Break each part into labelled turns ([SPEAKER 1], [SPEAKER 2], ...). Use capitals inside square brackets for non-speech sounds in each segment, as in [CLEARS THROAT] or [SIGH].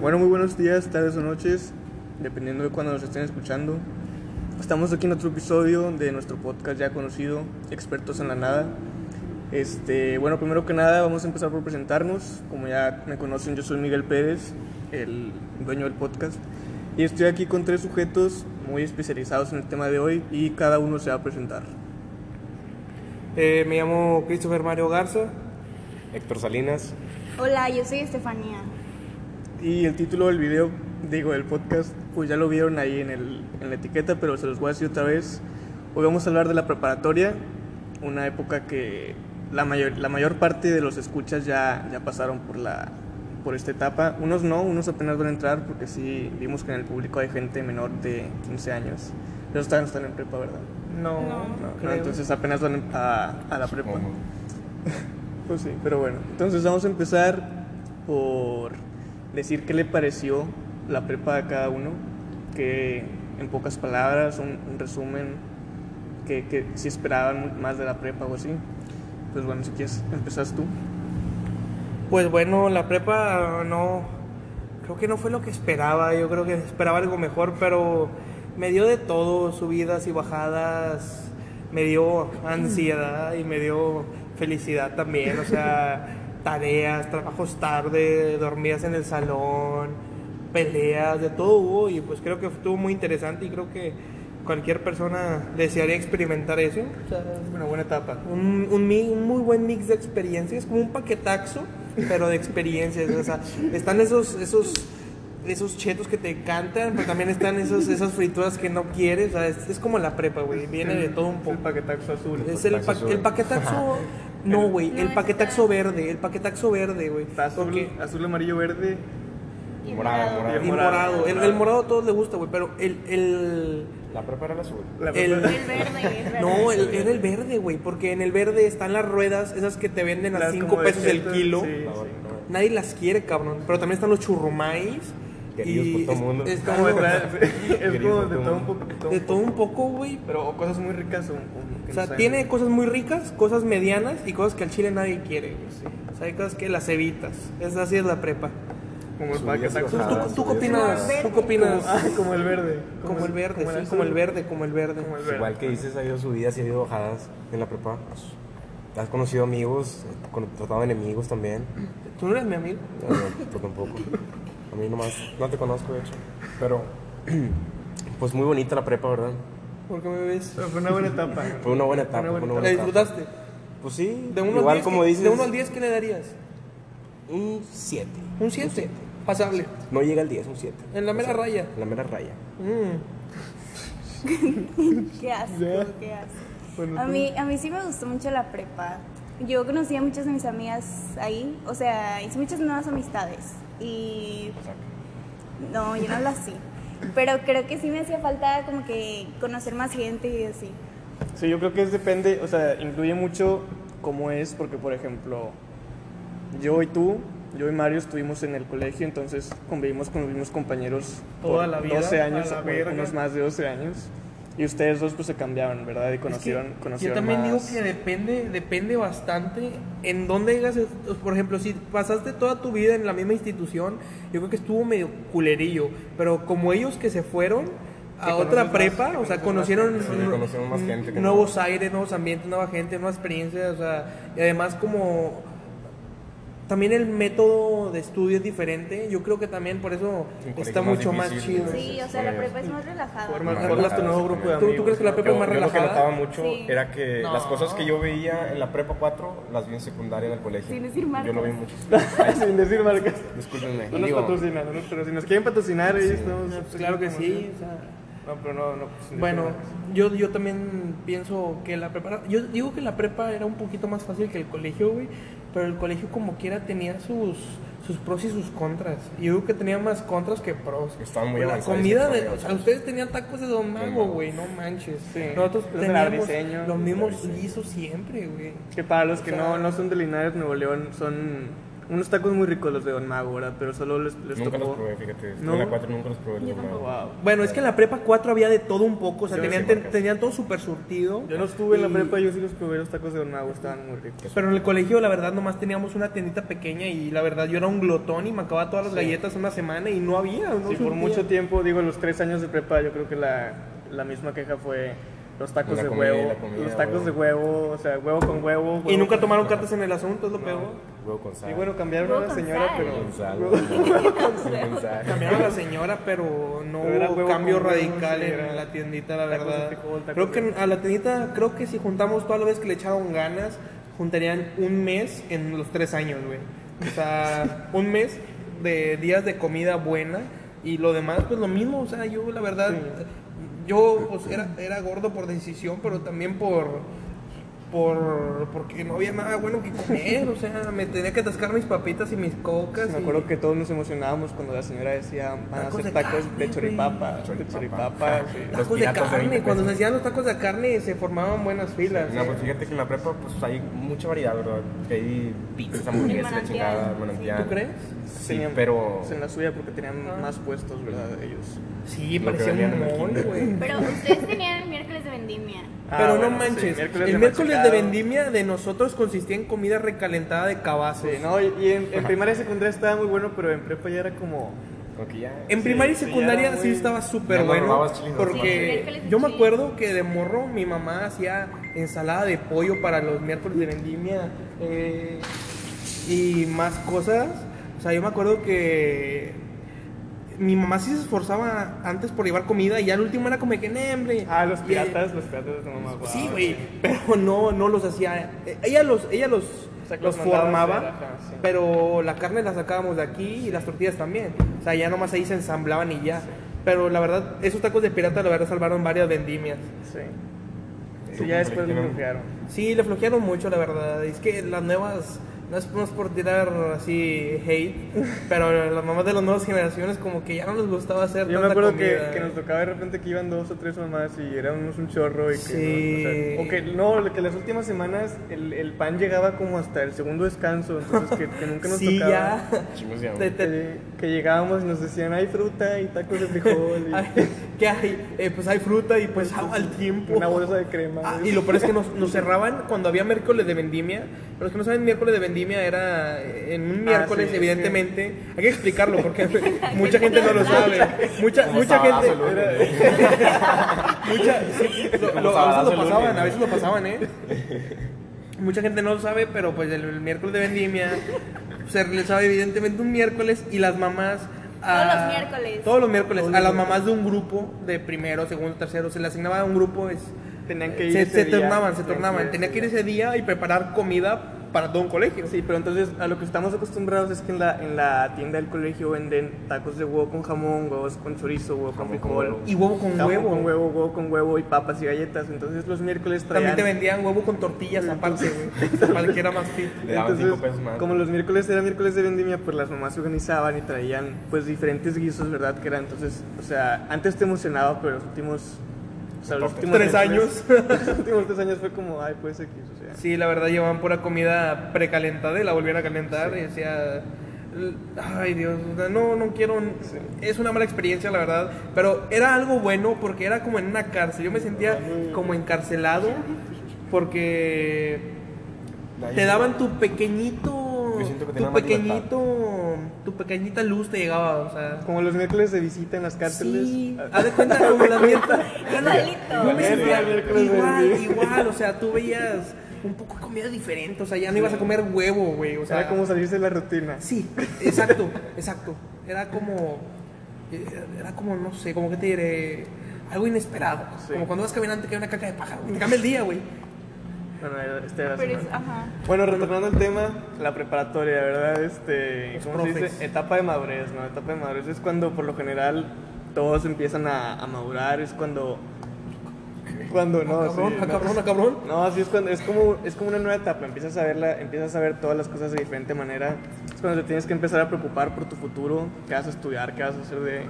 [SPEAKER 1] Bueno, muy buenos días, tardes o noches, dependiendo de cuando nos estén escuchando. Estamos aquí en otro episodio de nuestro podcast ya conocido, Expertos en la Nada. Este, bueno, primero que nada vamos a empezar por presentarnos. Como ya me conocen, yo soy Miguel Pérez, el dueño del podcast. Y estoy aquí con tres sujetos muy especializados en el tema de hoy y cada uno se va a presentar.
[SPEAKER 2] Eh, me llamo Christopher Mario Garza.
[SPEAKER 3] Héctor Salinas.
[SPEAKER 4] Hola, yo soy Estefanía.
[SPEAKER 1] Y el título del video, digo, del podcast, pues ya lo vieron ahí en, el, en la etiqueta, pero se los voy a decir otra vez. Hoy vamos a hablar de la preparatoria, una época que la mayor, la mayor parte de los escuchas ya, ya pasaron por, la, por esta etapa. Unos no, unos apenas van a entrar porque sí vimos que en el público hay gente menor de 15 años. Ellos no están en prepa, ¿verdad?
[SPEAKER 2] No,
[SPEAKER 4] No.
[SPEAKER 1] No, no, entonces apenas van a, a la prepa. [LAUGHS] Pues sí, pero bueno. Entonces vamos a empezar por decir qué le pareció la prepa a cada uno, que en pocas palabras, un, un resumen, que, que si esperaban más de la prepa o así. Pues bueno, si quieres, empezás tú.
[SPEAKER 2] Pues bueno, la prepa no. Creo que no fue lo que esperaba. Yo creo que esperaba algo mejor, pero me dio de todo: subidas y bajadas. Me dio ansiedad y me dio felicidad también. O sea, [LAUGHS] tareas, trabajos tarde, dormidas en el salón, peleas, de todo hubo. Y pues creo que estuvo muy interesante y creo que cualquier persona desearía experimentar eso. O sea,
[SPEAKER 1] Una buena etapa.
[SPEAKER 2] un, un, muy buen mix de experiencias, como un paquetaxo, pero de experiencias. O sea, están esos, esos, esos chetos que te cantan, pero también están esos, esas frituras que no quieres. O sea, es, es como la prepa, güey. Viene de todo un
[SPEAKER 1] El
[SPEAKER 2] poco.
[SPEAKER 1] paquetaxo azul.
[SPEAKER 2] Es el, pa- el paquetaxo. [LAUGHS] No, güey, el paquetaxo verde, el paquetaxo verde, güey.
[SPEAKER 1] Está azul,
[SPEAKER 2] Porque-
[SPEAKER 1] azul, amarillo, verde.
[SPEAKER 4] Y
[SPEAKER 3] Morado, morado.
[SPEAKER 2] Y morado. El, el morado a todos les gusta, güey, pero el, el,
[SPEAKER 3] La prepa era el azul.
[SPEAKER 1] La
[SPEAKER 2] El-
[SPEAKER 4] El verde, es verde. [LAUGHS]
[SPEAKER 2] No, el, era el verde, güey, porque en el verde están las ruedas, esas que te venden a
[SPEAKER 1] las
[SPEAKER 2] 5
[SPEAKER 1] como de
[SPEAKER 2] pesos el kilo.
[SPEAKER 1] sí,
[SPEAKER 3] No,
[SPEAKER 1] sí.
[SPEAKER 3] no.
[SPEAKER 2] Nadie las quiere, cabrón. Pero también están los churrumais.
[SPEAKER 3] Queridos
[SPEAKER 2] Y
[SPEAKER 3] por todo
[SPEAKER 2] es-
[SPEAKER 3] mundo.
[SPEAKER 2] es
[SPEAKER 1] Como de, [LAUGHS] es como
[SPEAKER 3] todo
[SPEAKER 1] un poco. de todo un poco.
[SPEAKER 2] güey.
[SPEAKER 1] Pero cosas muy ricas o,
[SPEAKER 2] sea, tiene cosas muy ricas, cosas medianas y cosas que al chile nadie quiere. güey. O sea, hay cosas que las evitas. Es así es la prepa.
[SPEAKER 1] Como el paquetaxo.
[SPEAKER 2] ¿Tú, tú- tú qué opinas? ¿Tú qué opinas? [LAUGHS]
[SPEAKER 1] Ah, como el verde.
[SPEAKER 2] Como el verde, sí,
[SPEAKER 1] azul.
[SPEAKER 2] como el verde, como el verde.
[SPEAKER 1] Como el
[SPEAKER 3] Pues
[SPEAKER 1] verde.
[SPEAKER 3] igual que dices, ha habido subidas y ha habido bajadas en la prepa. Has conocido amigos, con- tratado enemigos también.
[SPEAKER 2] ¿Tú no eres mi amigo?
[SPEAKER 3] No, no, tú tampoco. [LAUGHS] A mí nomás, no te conozco de hecho. Pero, [CLEARS THROAT] pues muy bonita la prepa, ¿verdad?
[SPEAKER 2] ¿Por qué me ves?
[SPEAKER 1] Pero fue una buena etapa. [LAUGHS]
[SPEAKER 3] Fue una buena etapa.
[SPEAKER 1] Una buena
[SPEAKER 2] ¿La disfrutaste?
[SPEAKER 3] Pues sí,
[SPEAKER 2] De 1 al
[SPEAKER 3] igual
[SPEAKER 2] 10,
[SPEAKER 3] como
[SPEAKER 2] ¿qué-
[SPEAKER 3] dices.
[SPEAKER 2] De 1 al 10, ¿qué le darías?
[SPEAKER 3] Un 7.
[SPEAKER 2] Un 7. Pasable.
[SPEAKER 3] No llega al 10, un 7.
[SPEAKER 2] En la mera raya.
[SPEAKER 3] En la mera raya.
[SPEAKER 2] Mm. [LAUGHS]
[SPEAKER 4] Qué asco, qué asco.
[SPEAKER 1] Bueno,
[SPEAKER 4] A mí, a mí sí me gustó mucho la prepa. Yo conocí a muchas de mis amigas ahí, o sea, hice muchas nuevas amistades. Y no, yo no las sí. Pero creo que sí me hacía falta como que conocer más gente y así.
[SPEAKER 1] Sí, yo creo que es depende, o sea, influye mucho cómo es, porque por ejemplo, yo y tú, yo y Mario estuvimos en el colegio, entonces convivimos con los mismos compañeros
[SPEAKER 2] Toda
[SPEAKER 1] por
[SPEAKER 2] la vida,
[SPEAKER 1] 12 años, unos más de 12 años. Y ustedes dos pues se cambiaron, ¿verdad? Y conocieron,
[SPEAKER 2] Es que
[SPEAKER 1] conocieron
[SPEAKER 2] Yo también
[SPEAKER 1] más.
[SPEAKER 2] digo que depende, depende bastante en dónde digas, por ejemplo, si pasaste toda tu vida en la misma institución, yo creo que estuvo medio culerillo, pero como ellos que se fueron a otra prepa, o sea,
[SPEAKER 1] conoces más
[SPEAKER 2] conocieron,
[SPEAKER 3] gente. Sí, conocieron más gente que
[SPEAKER 2] nuevos aires, nuevos ambientes, nueva gente, nuevas experiencias, o sea, y además como también el método de estudio es diferente, yo creo que también por eso está
[SPEAKER 3] más
[SPEAKER 2] mucho más
[SPEAKER 3] difícil.
[SPEAKER 2] chido.
[SPEAKER 4] Sí, o sea, la prepa es más relajada.
[SPEAKER 1] Formas,
[SPEAKER 3] Más
[SPEAKER 1] tu
[SPEAKER 3] relajado,
[SPEAKER 1] nuevo grupo de amigos.
[SPEAKER 2] ¿Tú- tú crees que la prepa
[SPEAKER 3] Yo,
[SPEAKER 2] es más
[SPEAKER 3] yo lo que
[SPEAKER 2] relajada?
[SPEAKER 3] notaba mucho
[SPEAKER 4] Sí.
[SPEAKER 3] era que
[SPEAKER 2] No.
[SPEAKER 3] las cosas que yo veía en la prepa 4 las vi en secundaria en el colegio.
[SPEAKER 4] Sin decir
[SPEAKER 3] Yo lo vi
[SPEAKER 4] marcas.
[SPEAKER 3] mucho. [LAUGHS]
[SPEAKER 1] Sin decir marcas.
[SPEAKER 3] Discúlpenme.
[SPEAKER 1] No nos patrocinan, no nos patrocinan. Si quieren patrocinar, ahí estamos.
[SPEAKER 2] Pues claro que sí, o sea,
[SPEAKER 1] No, pero no, no. pues,
[SPEAKER 2] Bueno,
[SPEAKER 1] marcas.
[SPEAKER 2] yo, yo también pienso que la prepa... Yo digo que la prepa era un poquito más fácil que el colegio, güey. Pero el colegio como quiera tenía sus, sus pros y sus contras. Y yo creo que tenía más contras que pros.
[SPEAKER 3] Estaban muy
[SPEAKER 2] la
[SPEAKER 3] avanzados
[SPEAKER 2] comida de... O sea, ustedes tenían tacos de Don Mago,
[SPEAKER 3] Mago.
[SPEAKER 2] güey. No manches.
[SPEAKER 1] Sí.
[SPEAKER 2] Nosotros teníamos los mismos guisos siempre, güey.
[SPEAKER 1] Que para los que
[SPEAKER 2] O sea-
[SPEAKER 1] no, no son de Linares, Nuevo León, son Unos tacos muy ricos los de Don Mago, ¿verdad? Pero solo les, les
[SPEAKER 3] Nunca
[SPEAKER 1] tocó.
[SPEAKER 3] los probé, fíjate.
[SPEAKER 1] ¿No?
[SPEAKER 3] En la 4 nunca los probé. los.
[SPEAKER 1] Wow.
[SPEAKER 2] Bueno, es que en la prepa 4 había de todo un poco, o sea,
[SPEAKER 3] Sí,
[SPEAKER 2] tenían,
[SPEAKER 3] sí,
[SPEAKER 2] ten-
[SPEAKER 3] marcas.
[SPEAKER 2] tenían todo súper surtido.
[SPEAKER 1] Yo no estuve en la
[SPEAKER 2] Y-
[SPEAKER 1] prepa, yo sí los probé, los tacos de Don Mago estaban muy ricos.
[SPEAKER 2] Pero en el colegio, la verdad, nomás teníamos una tiendita pequeña y la verdad yo era un glotón y me acababa todas las galletas en una semana y no había. No
[SPEAKER 1] Sí, por mucho tiempo, digo, los tres años de prepa, yo creo que la, la misma queja fue los tacos de
[SPEAKER 3] comida,
[SPEAKER 1] huevo.
[SPEAKER 3] comida,
[SPEAKER 1] los tacos
[SPEAKER 3] huevo.
[SPEAKER 1] de huevo, o sea, huevo con huevo.
[SPEAKER 2] Y nunca
[SPEAKER 1] con-
[SPEAKER 2] tomaron cartas en el asunto, es lo peor.
[SPEAKER 3] Huevo con sal.
[SPEAKER 1] Sí, bueno, cambiaron a la señora,
[SPEAKER 4] sal.
[SPEAKER 1] pero.
[SPEAKER 3] Con sal. Con sal.
[SPEAKER 2] Cambiaron a la señora, pero no
[SPEAKER 1] Pero
[SPEAKER 2] hubo cambio radical en la tiendita, la verdad. Creo que a la tiendita, creo que si juntamos todas las veces que le echaron ganas, juntarían un mes en los tres años, güey. O sea, [LAUGHS] un mes de días de comida buena y lo demás, pues lo mismo. O sea, yo la verdad, yo pues, era, era gordo por decisión, pero también por por porque no había nada bueno que comer, o sea, me tenía que atascar mis papitas y mis cocas.
[SPEAKER 1] Me
[SPEAKER 2] y-
[SPEAKER 1] acuerdo que todos nos emocionábamos cuando la señora decía, van a
[SPEAKER 2] Tacos
[SPEAKER 1] hacer
[SPEAKER 2] de
[SPEAKER 1] tacos
[SPEAKER 2] carne,
[SPEAKER 1] de choripapa, de choripapa. sí.
[SPEAKER 3] Los
[SPEAKER 2] Tacos de
[SPEAKER 3] piratas de
[SPEAKER 2] carne,
[SPEAKER 3] 20
[SPEAKER 2] cuando se hacían los tacos de carne se formaban buenas filas.
[SPEAKER 3] No,
[SPEAKER 2] ¿eh?
[SPEAKER 3] pues fíjate que en la prepa pues hay mucha variedad, ¿verdad? Que hay pizzas, hamburguesas, la chingada,
[SPEAKER 4] sí.
[SPEAKER 3] manantial.
[SPEAKER 2] ¿Tú crees?
[SPEAKER 3] Sí,
[SPEAKER 1] Tenían-
[SPEAKER 3] pero...
[SPEAKER 1] en la suya porque tenían más puestos, ¿verdad? Ellos.
[SPEAKER 2] Sí, parecía un mall, güey.
[SPEAKER 4] Pero ustedes tenían el miércoles de vendimia.
[SPEAKER 1] Ah,
[SPEAKER 2] Pero
[SPEAKER 1] bueno,
[SPEAKER 2] no
[SPEAKER 1] sí,
[SPEAKER 2] manches,
[SPEAKER 1] miércoles
[SPEAKER 2] el
[SPEAKER 1] de
[SPEAKER 2] de vendimia de nosotros consistía en comida recalentada de cabazos.
[SPEAKER 1] Sí, no, y, y en, en primaria y secundaria estaba muy bueno, pero en prepa ya era como.
[SPEAKER 3] Ya...
[SPEAKER 2] En
[SPEAKER 1] Sí,
[SPEAKER 2] primaria y
[SPEAKER 1] sí,
[SPEAKER 2] secundaria sí estaba súper bueno. Porque yo me acuerdo que de morro mi mamá hacía ensalada de pollo para los miércoles de vendimia eh, y más cosas. O sea, yo me acuerdo que mi mamá sí se esforzaba antes por llevar comida y ya al último era como que, "Nee, hombre.
[SPEAKER 1] Ah, los
[SPEAKER 2] Y-
[SPEAKER 1] piratas, los piratas de mamá.
[SPEAKER 2] Sí,
[SPEAKER 1] guau,
[SPEAKER 2] güey, pero no, no los hacía. eh, Ella los, ella los,
[SPEAKER 1] sea,
[SPEAKER 2] los formaba,
[SPEAKER 1] hacer, ajá, sí.
[SPEAKER 2] pero la carne la sacábamos de aquí y las tortillas también. O sea, ya nomás ahí se ensamblaban y ya. Pero la verdad, esos tacos de pirata la verdad salvaron varias vendimias.
[SPEAKER 1] Sí. Sí, ya después lo bloquearon.
[SPEAKER 2] Sí, le flojearon mucho, la verdad. Es que las nuevas, no es, no es por tirar así hate, pero las mamás de las nuevas generaciones como que ya no les gustaba hacer
[SPEAKER 1] Yo me
[SPEAKER 2] tanta
[SPEAKER 1] acuerdo que,
[SPEAKER 2] comida.
[SPEAKER 1] que nos tocaba de repente que iban dos o tres mamás y éramos un chorro y que,
[SPEAKER 2] Sí.
[SPEAKER 1] no, o, sea, o que no, que las últimas semanas el, el pan llegaba como hasta el segundo descanso, entonces que, que nunca nos [LAUGHS]
[SPEAKER 2] Sí,
[SPEAKER 1] tocaba.
[SPEAKER 2] ya.
[SPEAKER 1] Que, que llegábamos y nos decían hay fruta y tacos de frijol y [LAUGHS]
[SPEAKER 2] ¿Qué hay? Eh, pues hay fruta y pues agua al tiempo.
[SPEAKER 1] una bolsa de crema.
[SPEAKER 2] Ah, y lo peor es que nos, nos cerraban cuando había miércoles de vendimia. Pero los que no saben, miércoles de vendimia era eh, en un miércoles,
[SPEAKER 1] sí,
[SPEAKER 2] evidentemente. Hay que explicarlo porque [LAUGHS] mucha gente no lo sabe. Mucha,
[SPEAKER 3] Como
[SPEAKER 2] mucha gente.
[SPEAKER 3] lunes. [LAUGHS]
[SPEAKER 2] mucha, sí, lo- lo- a veces lo pasaban, a veces lo pasaban, ¿eh? [LAUGHS] Mucha gente no lo sabe, pero pues el, el miércoles de vendimia se realizaba evidentemente un miércoles y las mamás.
[SPEAKER 4] Todos
[SPEAKER 2] a-
[SPEAKER 4] los miércoles.
[SPEAKER 2] Todos los miércoles.
[SPEAKER 1] Todos
[SPEAKER 2] a las mamás de un grupo de primero, segundo, tercero, se le asignaba a un grupo. Es,
[SPEAKER 1] Tenían que ir
[SPEAKER 2] se,
[SPEAKER 1] ese
[SPEAKER 2] se
[SPEAKER 1] día.
[SPEAKER 2] turnaban, se
[SPEAKER 1] Tenían
[SPEAKER 2] turnaban.
[SPEAKER 1] que ir
[SPEAKER 2] Tenía que ir ese día y preparar comida para todo un colegio.
[SPEAKER 1] Sí, pero entonces a lo que estamos acostumbrados es que en la, en la tienda del colegio venden tacos de huevo con jamón, huevos con chorizo, huevo con
[SPEAKER 3] Jamón con
[SPEAKER 1] frijol.
[SPEAKER 2] Y huevo con
[SPEAKER 1] jamón
[SPEAKER 2] huevo.
[SPEAKER 1] con huevo, huevo con huevo y papas y galletas. Entonces los miércoles
[SPEAKER 2] También
[SPEAKER 1] traían...
[SPEAKER 2] te vendían huevo con tortillas aparte, güey. Para que era más fit.
[SPEAKER 1] Entonces, como los miércoles eran miércoles de vendimia, pues las mamás se organizaban y traían pues diferentes guisos, ¿verdad? Que eran entonces, o sea, antes te emocionaba, pero los últimos, o sea, los últimos
[SPEAKER 2] Tres años. [LAUGHS]
[SPEAKER 1] los últimos tres años fue como, ay, pues X, o sea.
[SPEAKER 2] Sí, la verdad llevaban pura comida precalentada y la volvían a calentar y decía, ay Dios, no, no quiero, es una mala experiencia la verdad, pero era algo bueno porque era como en una cárcel, yo me sentía como encarcelado porque te daban tu pequeñito,
[SPEAKER 3] Yo siento que
[SPEAKER 2] tu
[SPEAKER 3] tenía más
[SPEAKER 2] pequeñito, tu pequeñita luz te llegaba, o sea...
[SPEAKER 1] Como los miércoles de visita en las cárceles.
[SPEAKER 2] Sí, haz de cuenta como la miércoles. [LAUGHS]
[SPEAKER 4] Igualito.
[SPEAKER 2] Igual, igual, o sea, tú veías un poco de comida diferente, o sea, ya no ibas a comer huevo, güey, o sea,
[SPEAKER 1] era como salirse de la rutina.
[SPEAKER 2] Sí, exacto, exacto. Era como, eh, era como, no sé, como que te diré, algo inesperado.
[SPEAKER 1] Sí.
[SPEAKER 2] Como cuando vas caminando te cae una caca de pájaro, te cambia el día, güey.
[SPEAKER 1] Bueno, este era
[SPEAKER 4] Pero es,
[SPEAKER 1] semana.
[SPEAKER 4] ajá.
[SPEAKER 1] Bueno, retornando al tema, la preparatoria, ¿verdad? Este,
[SPEAKER 2] Los
[SPEAKER 1] ¿cómo se
[SPEAKER 2] profes.
[SPEAKER 1] dice? Etapa de madurez, ¿no? Etapa de madurez es cuando por lo general todos empiezan a, a madurar, es cuando... Cuando no,
[SPEAKER 2] Ah, cabrón,
[SPEAKER 1] sí,
[SPEAKER 2] ah,
[SPEAKER 1] no.
[SPEAKER 2] cabrón, ah, cabrón.
[SPEAKER 1] No, así es cuando es como es como una nueva etapa, empiezas a verla, empiezas a ver todas las cosas de diferente manera. Es cuando te tienes que empezar a preocupar por tu futuro, qué vas a estudiar, qué vas a hacer de,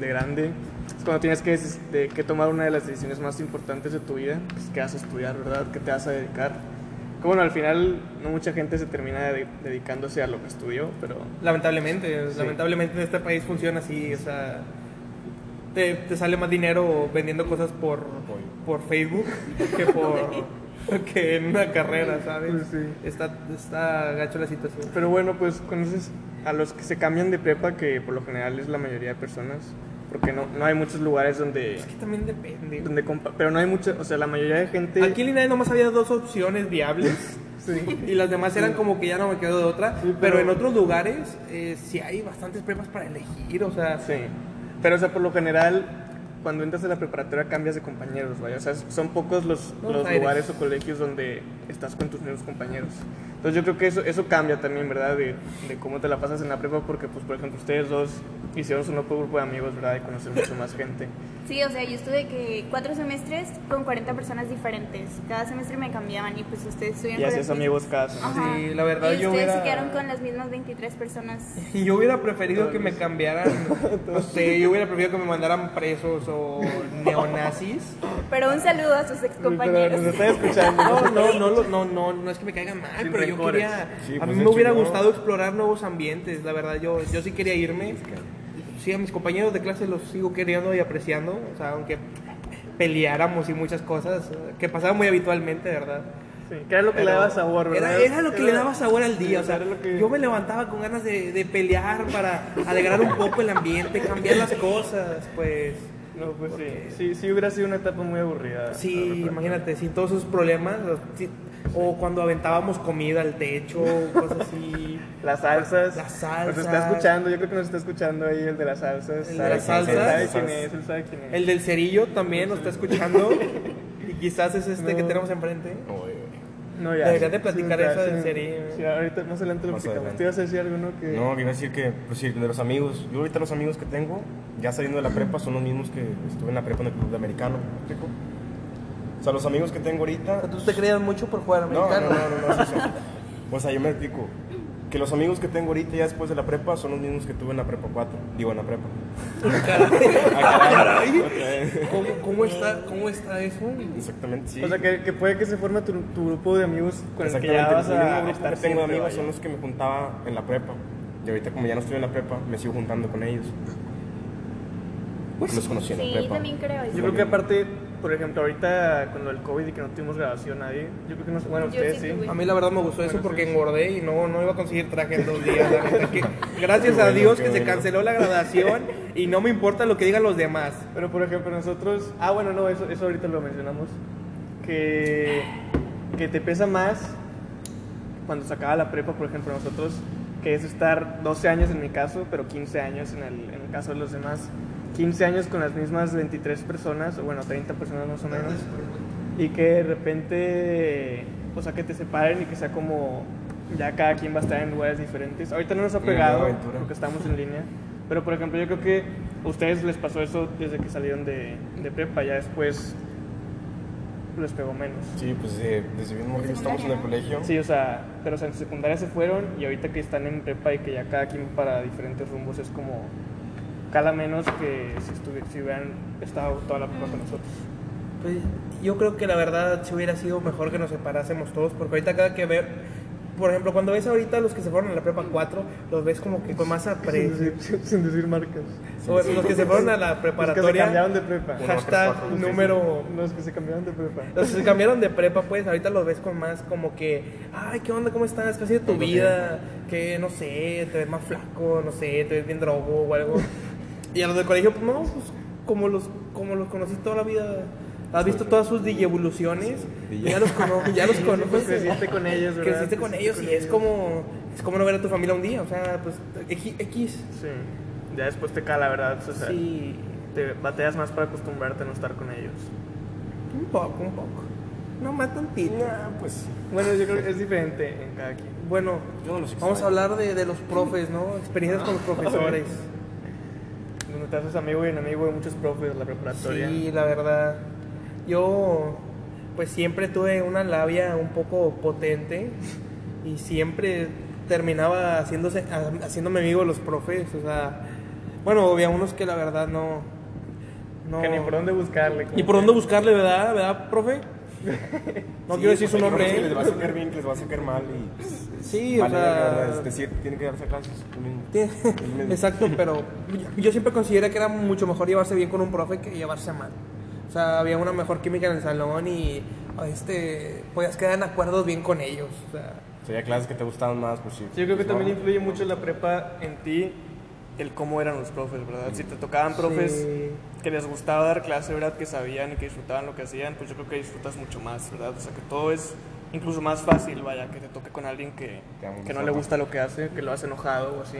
[SPEAKER 1] de grande. Es cuando tienes que, de- que tomar una de las decisiones más importantes de tu vida, pues, qué vas a estudiar, ¿verdad? ¿Qué te vas a dedicar? Que bueno, al final no mucha gente se termina de- dedicándose a lo que estudió, pero
[SPEAKER 2] Lamentablemente,
[SPEAKER 1] Sí.
[SPEAKER 2] lamentablemente en este país funciona así, o sea, te, te sale más dinero vendiendo cosas por, por Facebook que por [LAUGHS] que en una carrera, ¿sabes?
[SPEAKER 1] Pues sí.
[SPEAKER 2] Está, está gacho la situación.
[SPEAKER 1] Pero bueno, pues conoces a los que se cambian de prepa, que por lo general es la mayoría de personas, porque no, no hay muchos lugares donde...
[SPEAKER 2] Es que también depende.
[SPEAKER 1] donde pero no hay mucha, o sea, la mayoría de gente...
[SPEAKER 2] Aquí en Linares nomás había dos opciones viables [LAUGHS]
[SPEAKER 1] Sí.
[SPEAKER 2] y las demás eran como que ya no me quedo de otra,
[SPEAKER 1] Sí,
[SPEAKER 2] pero...
[SPEAKER 1] pero-
[SPEAKER 2] en otros lugares eh, sí hay bastantes prepas para elegir, o sea,
[SPEAKER 1] Sí. Pero, o sea, por lo general, cuando entras a la preparatoria cambias de compañeros, vaya. O sea, son pocos los, los lugares o colegios donde estás con tus nuevos compañeros. Entonces yo creo que eso, eso cambia también, ¿verdad? De, de cómo te la pasas en la prepa, porque, pues, por ejemplo, ustedes dos hicieron su nuevo grupo de amigos, ¿verdad? Y conocer mucho más gente.
[SPEAKER 4] Sí, o sea, yo estuve que cuatro semestres con 40 personas diferentes. Cada semestre me cambiaban y pues ustedes estuvieron
[SPEAKER 1] Y hacías amigos cada.
[SPEAKER 4] Ajá.
[SPEAKER 2] Sí, la verdad,
[SPEAKER 4] y
[SPEAKER 2] yo
[SPEAKER 4] ustedes
[SPEAKER 2] hubiera-
[SPEAKER 4] se quedaron con las mismas 23 personas.
[SPEAKER 2] Y yo hubiera preferido que me cambiaran, [LAUGHS] no sé, yo hubiera preferido que me mandaran presos o neonazis.
[SPEAKER 4] Pero un saludo a sus
[SPEAKER 1] Pero
[SPEAKER 4] excompañeros.
[SPEAKER 1] nos está escuchando.
[SPEAKER 2] No, no, no, no, no, no es que me caigan mal,
[SPEAKER 1] Sin
[SPEAKER 2] pero yo
[SPEAKER 1] rencores.
[SPEAKER 2] quería,
[SPEAKER 3] Sí,
[SPEAKER 2] a
[SPEAKER 3] pues,
[SPEAKER 2] mí
[SPEAKER 3] de
[SPEAKER 2] me hubiera
[SPEAKER 3] yo-
[SPEAKER 2] gustado explorar nuevos ambientes, la verdad, yo, yo sí quería irme. Sí, a mis compañeros de clase los sigo queriendo y apreciando, o sea, aunque peleáramos y muchas cosas, que pasaba muy habitualmente, ¿verdad?
[SPEAKER 1] Sí, que era lo que le
[SPEAKER 2] Pero
[SPEAKER 1] daba sabor,
[SPEAKER 2] Era,
[SPEAKER 1] ¿verdad?
[SPEAKER 2] era lo que le daba sabor al día. O sea,
[SPEAKER 1] era lo que-
[SPEAKER 2] yo me levantaba con ganas de, de pelear para alegrar un poco el ambiente, cambiar las cosas, pues.
[SPEAKER 1] No, pues sí. sí. Sí, hubiera sido una etapa muy aburrida.
[SPEAKER 2] Sí, imagínate, sin todos esos problemas. o- sí, O cuando aventábamos comida al techo, cosas así. [LAUGHS]
[SPEAKER 1] Las salsas.
[SPEAKER 2] Las salsas.
[SPEAKER 1] Nos está escuchando, yo creo que nos está escuchando ahí el de las salsas.
[SPEAKER 2] El de las salsas.
[SPEAKER 1] Sabe quién es, él sabe quién es.
[SPEAKER 2] El del cerillo también nos está escuchando. [LAUGHS] Y quizás es este
[SPEAKER 1] No.
[SPEAKER 2] que tenemos enfrente.
[SPEAKER 3] Oye.
[SPEAKER 1] No, ya.
[SPEAKER 2] Deberían de platicar eso
[SPEAKER 1] sí.
[SPEAKER 2] cerillo.
[SPEAKER 1] Sí, ahorita más adelante lo
[SPEAKER 3] Más
[SPEAKER 1] platicamos.
[SPEAKER 3] adelante.
[SPEAKER 1] ¿Te ibas a decir algo, no? Que...
[SPEAKER 3] No, que iba a decir que, pues sí, de los amigos. Yo ahorita los amigos que tengo, ya saliendo de la prepa, son los mismos que estuve en la prepa en el club de americano. ¿me explico? O sea, los amigos que tengo ahorita.
[SPEAKER 2] ¿Tú te creías mucho por jugar
[SPEAKER 3] No, no,
[SPEAKER 2] americano?
[SPEAKER 3] no, no, no, es eso. O sea, yo me explico. Que los amigos que tengo ahorita ya después de la prepa son los mismos que tuve en la prepa 4. Digo, en la prepa. [LAUGHS] Ah,
[SPEAKER 2] Caray. ¿Cómo, cómo está, ¿Cómo está eso?
[SPEAKER 3] Exactamente, sí.
[SPEAKER 1] O sea, que, que puede que se forme tu, tu grupo de amigos con el que
[SPEAKER 3] Exactamente,
[SPEAKER 1] ya vas
[SPEAKER 3] el mismo
[SPEAKER 1] a
[SPEAKER 3] grupo
[SPEAKER 1] estar
[SPEAKER 3] que tengo amigos
[SPEAKER 1] vaya.
[SPEAKER 3] son los que me juntaba en la prepa. Y ahorita como ya no estoy en la prepa, me sigo juntando con ellos. los conocí en la
[SPEAKER 4] Sí,
[SPEAKER 3] prepa.
[SPEAKER 4] también creo.
[SPEAKER 1] Yo creo que aparte, por ejemplo, ahorita con lo del COVID y que no tuvimos grabación nadie, yo creo que no sé, bueno, ustedes
[SPEAKER 4] sí
[SPEAKER 1] sí.
[SPEAKER 2] A mí la verdad me gustó eso
[SPEAKER 1] Bueno,
[SPEAKER 2] porque
[SPEAKER 1] sí.
[SPEAKER 2] engordé y no, no iba a conseguir traje en dos días. la que [LAUGHS] gracias
[SPEAKER 3] Qué
[SPEAKER 2] a
[SPEAKER 3] bueno,
[SPEAKER 2] Dios que se
[SPEAKER 3] bueno.
[SPEAKER 2] canceló la graduación y no me importa lo que digan los demás.
[SPEAKER 1] Pero por ejemplo, nosotros, ah, bueno, no, eso, eso ahorita lo mencionamos, que, que te pesa más cuando se acaba la prepa, por ejemplo, nosotros, que es estar 12 años en mi caso, pero 15 años en el, en el caso de los demás, 15 años con las mismas 23 personas, o bueno, 30 personas más o menos, y que de repente, o sea, que te separen y que sea como, ya cada quien va a estar en lugares diferentes. Ahorita no nos ha pegado, porque estamos en línea, pero por ejemplo, yo creo que a ustedes les pasó eso desde que salieron de, de prepa, ya después les pegó menos.
[SPEAKER 3] Sí, pues eh, desde bien morrillo estamos en el colegio.
[SPEAKER 1] Sí, o sea, pero o sea, en secundaria se fueron y ahorita que están en prepa y que ya cada quien para diferentes rumbos es como cala menos que si, si hubieran estado toda la prepa con nosotros.
[SPEAKER 2] Pues, yo creo que la verdad si hubiera sido mejor que nos separásemos todos porque ahorita cada que ver, por ejemplo, cuando ves ahorita los que se fueron a la prepa 4, los ves como que con más [LAUGHS]
[SPEAKER 1] Sin
[SPEAKER 2] aprecio.
[SPEAKER 1] decir, sin decir marcas.
[SPEAKER 2] O los que se fueron a la
[SPEAKER 1] Los que se
[SPEAKER 2] preparatoria,
[SPEAKER 1] cambiaron de prepa.
[SPEAKER 2] hashtag número
[SPEAKER 1] Los que se cambiaron de prepa.
[SPEAKER 2] Los que se cambiaron de prepa, pues ahorita los ves con más como que, ay, ¿qué onda? ¿Cómo estás? ¿Qué ha sido tu vida? Que no sé, te ves más flaco, no sé, te ves bien drogo o algo. [LAUGHS] Y a los del colegio, pues no, pues como los, como los conocí toda la vida. Has visto todas sus evoluciones y ya los conoces, ya los
[SPEAKER 1] Pues
[SPEAKER 2] conoces.
[SPEAKER 1] creciste con ellos, ¿verdad?
[SPEAKER 2] Creciste con ellos y es como, es como no ver a tu familia un día, o sea, pues X. X.
[SPEAKER 1] Sí. Ya después te cala, ¿verdad? O sea,
[SPEAKER 2] Sí,
[SPEAKER 1] te bateas más para acostumbrarte a no estar con ellos.
[SPEAKER 2] un poco, un poco. No más tantito.
[SPEAKER 3] Nah, pues
[SPEAKER 1] Bueno, yo creo que es diferente en cada quien.
[SPEAKER 2] Bueno,
[SPEAKER 3] yo no
[SPEAKER 2] vamos a hablar de, de los profes, ¿no? Experiencias con los profesores. [LAUGHS]
[SPEAKER 1] Haces amigo y enemigo de muchos profes de la preparatoria.
[SPEAKER 2] Sí, la verdad. Yo, pues siempre tuve una labia un poco potente y siempre terminaba haciéndose, ha- haciéndome amigo de los profes. O sea, bueno, había unos que la verdad no. no
[SPEAKER 1] Que ni por dónde buscarle.
[SPEAKER 2] Ni por dónde buscarle, ¿verdad? ¿Verdad, profe? [LAUGHS] No quiero decir su
[SPEAKER 3] porque
[SPEAKER 2] nombre,
[SPEAKER 3] que
[SPEAKER 2] ¿eh?
[SPEAKER 3] Les va a sacar bien, que les va a sacar mal y. pues,
[SPEAKER 2] Sí,
[SPEAKER 3] vale,
[SPEAKER 2] o sea,
[SPEAKER 3] Es decir, tiene que darse clases. [LAUGHS]
[SPEAKER 2] Exacto, pero yo, siempre consideré que era mucho mejor llevarse bien con un profe que llevarse mal. O sea, había una mejor química en el salón y este, podías quedar en acuerdos bien con ellos. O sea,
[SPEAKER 3] había clases que te gustaban más, pues sí.
[SPEAKER 1] Sí, yo creo que
[SPEAKER 3] Pues,
[SPEAKER 1] también
[SPEAKER 3] no.
[SPEAKER 1] influye mucho la prepa en ti el cómo eran los profes, ¿verdad? Si te tocaban profes
[SPEAKER 2] Sí.
[SPEAKER 1] que les gustaba dar clase, ¿verdad? Que sabían y que disfrutaban lo que hacían, pues yo creo que disfrutas mucho más, ¿verdad? O sea, que todo es incluso más fácil, vaya, que te toque con alguien que, que no le gusta lo que hace, que lo hace enojado o así.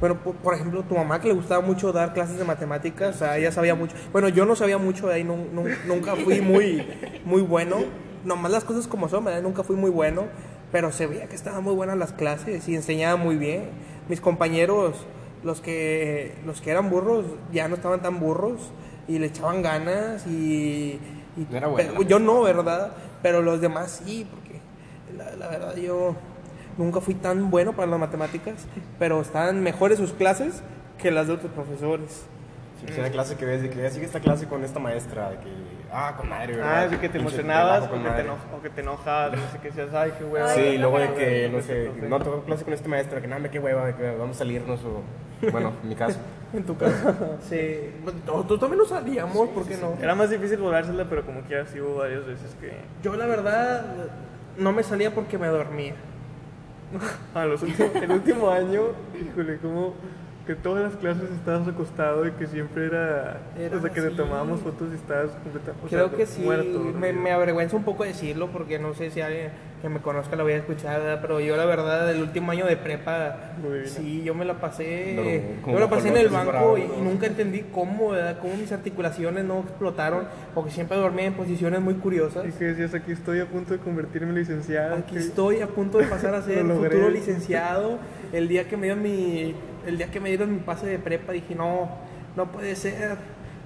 [SPEAKER 2] Bueno, por, por ejemplo, tu mamá que le gustaba mucho dar clases de matemáticas, o sea, ella sabía mucho. Bueno, yo no sabía mucho de ahí, nun- nun- nunca fui muy, muy bueno. Nomás las cosas como son, ¿verdad? Nunca fui muy bueno, pero se veía que estaban muy buenas las clases y enseñaba muy bien. Mis compañeros, los que, los que eran burros, ya no estaban tan burros y le echaban ganas y... y-
[SPEAKER 3] No era buena
[SPEAKER 2] pero-
[SPEAKER 3] la
[SPEAKER 2] yo no, ¿verdad? Pero los demás sí, porque la, la verdad yo nunca fui tan bueno para las matemáticas, pero estaban mejores sus clases que las de otros profesores.
[SPEAKER 3] Sí, una clase que ves de que ya sigue esta clase con esta maestra, de que, ah, con madre, ¿verdad?
[SPEAKER 1] Ah, de que te
[SPEAKER 3] Pinche
[SPEAKER 1] emocionabas o que te,
[SPEAKER 3] madre.
[SPEAKER 1] eno- o que te enojas, no sé qué decías, ay, qué hueva.
[SPEAKER 3] Sí,
[SPEAKER 4] Ay,
[SPEAKER 3] y luego de que, no sé, no tengo clase con este maestro, que nada, me qué hueva, que vamos a salirnos o, bueno, en mi caso. [LAUGHS]
[SPEAKER 2] En tu caso. sí. Nosotros también lo sabíamos, ¿por qué no?
[SPEAKER 1] Era más difícil volársela, pero como quieras, sí hubo varias veces que...
[SPEAKER 2] Yo la verdad no me salía porque me dormía.
[SPEAKER 1] A [LAUGHS] los últimos, el último año, híjole, como que todas las clases estabas acostado y que siempre era,
[SPEAKER 2] Era
[SPEAKER 1] o sea, que te tomábamos fotos y estabas completamente
[SPEAKER 2] Creo que sí,
[SPEAKER 1] muerto.
[SPEAKER 2] me, me avergüenza un poco decirlo porque no sé si alguien que me conozca lo voy a escuchar, ¿verdad? pero yo la verdad el último año de prepa, sí, yo me la pasé,
[SPEAKER 3] como
[SPEAKER 2] yo me la pasé en el banco y,
[SPEAKER 3] bravos.
[SPEAKER 2] y nunca entendí cómo, ¿verdad? cómo mis articulaciones no explotaron, porque siempre dormía en posiciones muy curiosas.
[SPEAKER 1] Y que decías, aquí estoy a punto de convertirme en licenciado.
[SPEAKER 2] Aquí
[SPEAKER 1] que-
[SPEAKER 2] estoy a punto de pasar a [LAUGHS] ser futuro licenciado. El día que me dieron mi, el día que me dieron mi pase de prepa dije no, no puede ser.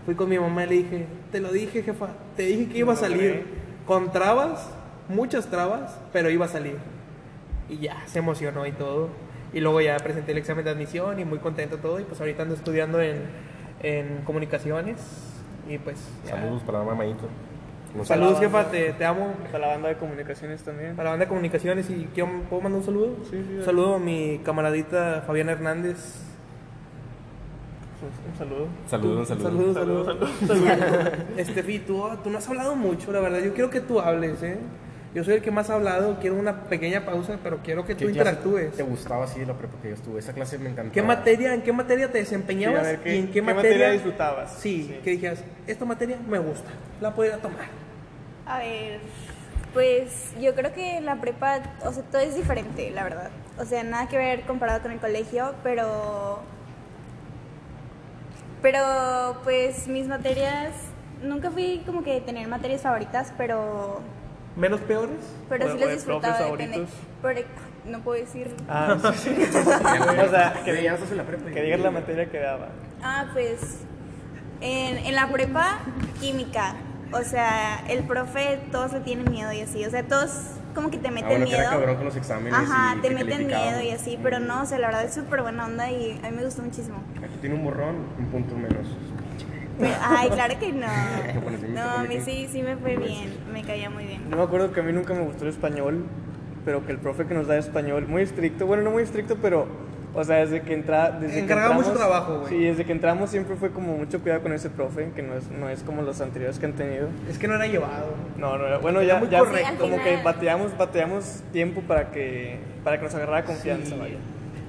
[SPEAKER 2] Fui con mi mamá y le dije, te lo dije jefa, te dije que iba a salir con trabas, muchas trabas, pero iba a salir. Y ya se emocionó y todo. Y luego ya presenté el examen de admisión y muy contento todo. Y pues ahorita ando estudiando en, en comunicaciones. Y pues ya.
[SPEAKER 3] Saludos para la mamadito.
[SPEAKER 2] Saludos jefa, te, te amo.
[SPEAKER 1] Para la banda de comunicaciones también.
[SPEAKER 2] Para la banda de comunicaciones y quiero, ¿puedo mandar un saludo?
[SPEAKER 1] Sí, sí,
[SPEAKER 2] Un saludo a mi camaradita Fabiana Hernández.
[SPEAKER 1] Un saludo.
[SPEAKER 3] Saludos, saludos.
[SPEAKER 2] Saludos, saludos.
[SPEAKER 1] Saludos. [LAUGHS]
[SPEAKER 2] Estefi, tú, tú no has hablado mucho, la verdad. Yo quiero que tú hables, ¿eh? Yo soy el que más ha hablado. Quiero una pequeña pausa, pero quiero que tú
[SPEAKER 3] ¿Qué clase
[SPEAKER 2] interactúes.
[SPEAKER 3] ¿Te gustaba así la prepa que yo estuve? Esa clase me encantó.
[SPEAKER 2] ¿Qué materia, ¿En qué materia te
[SPEAKER 1] Sí,
[SPEAKER 2] desempeñabas?
[SPEAKER 1] a ver, ¿qué-
[SPEAKER 2] ¿Y en qué,
[SPEAKER 1] qué
[SPEAKER 2] materia,
[SPEAKER 1] materia disfrutabas?
[SPEAKER 2] Sí,
[SPEAKER 1] Sí.
[SPEAKER 2] que dijeras, esta materia me gusta, la podría tomar.
[SPEAKER 4] A ver, pues yo creo que la prepa, o sea, todo es diferente, la verdad. O sea, nada que ver comparado con el colegio, pero. Pero, pues mis materias. Nunca fui como que tener materias favoritas, pero.
[SPEAKER 2] ¿Menos peores?
[SPEAKER 4] Pero sí
[SPEAKER 1] o
[SPEAKER 4] les
[SPEAKER 1] de
[SPEAKER 4] disfrutaba. depende-
[SPEAKER 1] favoritos.
[SPEAKER 4] pero- no puedo decir.
[SPEAKER 1] Ah, sí, sí. [LAUGHS] o sea,
[SPEAKER 3] Que en la prepa.
[SPEAKER 1] que digas la materia que daba.
[SPEAKER 4] Ah, pues. En, en la prepa, química. O sea, el profe, todos le tienen miedo y así. O sea, todos como que te
[SPEAKER 3] Ah,
[SPEAKER 4] meten
[SPEAKER 3] bueno, que era
[SPEAKER 4] miedo.
[SPEAKER 3] cabrón con los exámenes.
[SPEAKER 4] Ajá,
[SPEAKER 3] y
[SPEAKER 4] te
[SPEAKER 3] que
[SPEAKER 4] meten miedo y así, pero no, o sea, la verdad es súper buena onda y a mí me gustó muchísimo.
[SPEAKER 3] Aquí tiene un borrón, un punto menos.
[SPEAKER 4] Pero- [LAUGHS] ay, claro que no. No, a mí sí, sí me fue bien, me caía muy bien.
[SPEAKER 1] Yo me acuerdo que a mí nunca me gustó el español, pero que el profe que nos da español, muy estricto, bueno, no muy estricto, pero, o sea, desde que entra, desde que
[SPEAKER 2] Encargaba mucho
[SPEAKER 1] entramos-
[SPEAKER 2] trabajo, güey.
[SPEAKER 1] Sí, desde que entramos siempre fue como mucho cuidado con ese profe, que no es, no es como los anteriores que han tenido.
[SPEAKER 2] Es que no era llevado.
[SPEAKER 1] No, no era, bueno,
[SPEAKER 2] Era
[SPEAKER 1] ya,
[SPEAKER 2] muy
[SPEAKER 1] ya
[SPEAKER 2] correcto.
[SPEAKER 1] Como que bateamos, bateamos tiempo para que, para que nos agarrara confianza,
[SPEAKER 2] Sí.
[SPEAKER 1] vaya.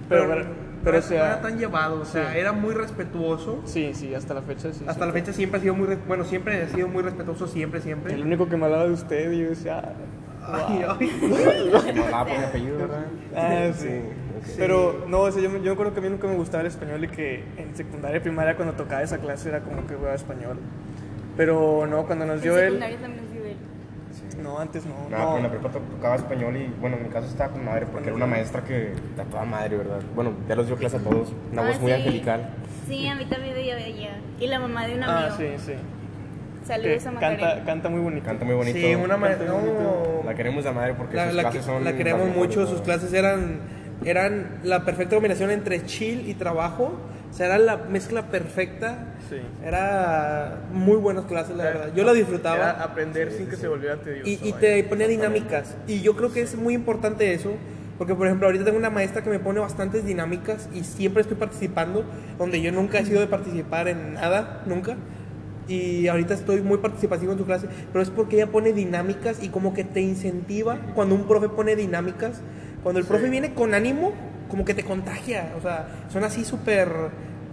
[SPEAKER 1] Pero, pero, pero, o
[SPEAKER 2] no
[SPEAKER 1] sea,
[SPEAKER 2] era tan llevado, o sea,
[SPEAKER 1] sí.
[SPEAKER 2] era muy respetuoso.
[SPEAKER 1] sí, sí, hasta la fecha sí.
[SPEAKER 2] Hasta la
[SPEAKER 1] siempre.
[SPEAKER 2] fecha siempre ha sido muy, bueno, siempre ha sido muy respetuoso, siempre, siempre.
[SPEAKER 1] El único que me hablaba de usted y yo decía, ah,
[SPEAKER 2] Ay, ay.
[SPEAKER 3] Que no hablaba por mi apellido, ¿verdad?
[SPEAKER 1] Ah, sí.
[SPEAKER 3] ok.
[SPEAKER 1] Pero, no, o sea, yo, me- yo me acuerdo que a mí nunca me gustaba el español y que en secundaria y primaria cuando tocaba esa clase era como que hueva español. Pero no, cuando nos dio él...
[SPEAKER 4] secundaria también nos dio él.
[SPEAKER 1] No, antes no.
[SPEAKER 3] No,
[SPEAKER 1] no.
[SPEAKER 3] pero en la prepa to- tocaba español y, bueno, en mi caso estaba con madre porque era una maestra que a toda madre, ¿verdad? Bueno, ya los dio clase a todos. Una
[SPEAKER 4] Ah,
[SPEAKER 3] voz muy
[SPEAKER 4] sí.
[SPEAKER 3] angelical.
[SPEAKER 4] Sí, a mí también me dio ella. Y la mamá de un
[SPEAKER 1] Ah,
[SPEAKER 4] amigo.
[SPEAKER 1] sí, sí.
[SPEAKER 4] Saludos
[SPEAKER 1] Que
[SPEAKER 4] a Macarena.
[SPEAKER 1] canta, canta muy bonito.
[SPEAKER 3] Canta muy bonito.
[SPEAKER 2] Sí, una maestra.
[SPEAKER 1] bonito.
[SPEAKER 3] La queremos de madre porque
[SPEAKER 2] La,
[SPEAKER 3] sus
[SPEAKER 2] la
[SPEAKER 3] clases
[SPEAKER 2] que-
[SPEAKER 3] son.
[SPEAKER 2] la queremos mucho,
[SPEAKER 3] ¿no?
[SPEAKER 2] sus clases eran, eran la perfecta combinación entre chill y trabajo. O sea, era la mezcla perfecta.
[SPEAKER 1] Sí.
[SPEAKER 2] Era muy buenas clases, la
[SPEAKER 1] Era-
[SPEAKER 2] verdad. Yo la disfrutaba.
[SPEAKER 1] Era aprender sin que se volviera tedioso.
[SPEAKER 2] Y, y te ponía dinámicas. Y yo creo que es muy importante eso. Porque, por ejemplo, ahorita tengo una maestra que me pone bastantes dinámicas y siempre estoy participando, donde yo nunca he sido de participar en nada, nunca. Y ahorita estoy muy participativo en su clase, pero es porque ella pone dinámicas y como que te incentiva cuando un profe pone dinámicas. Cuando el profe viene con ánimo, como que te contagia. O sea, son así súper,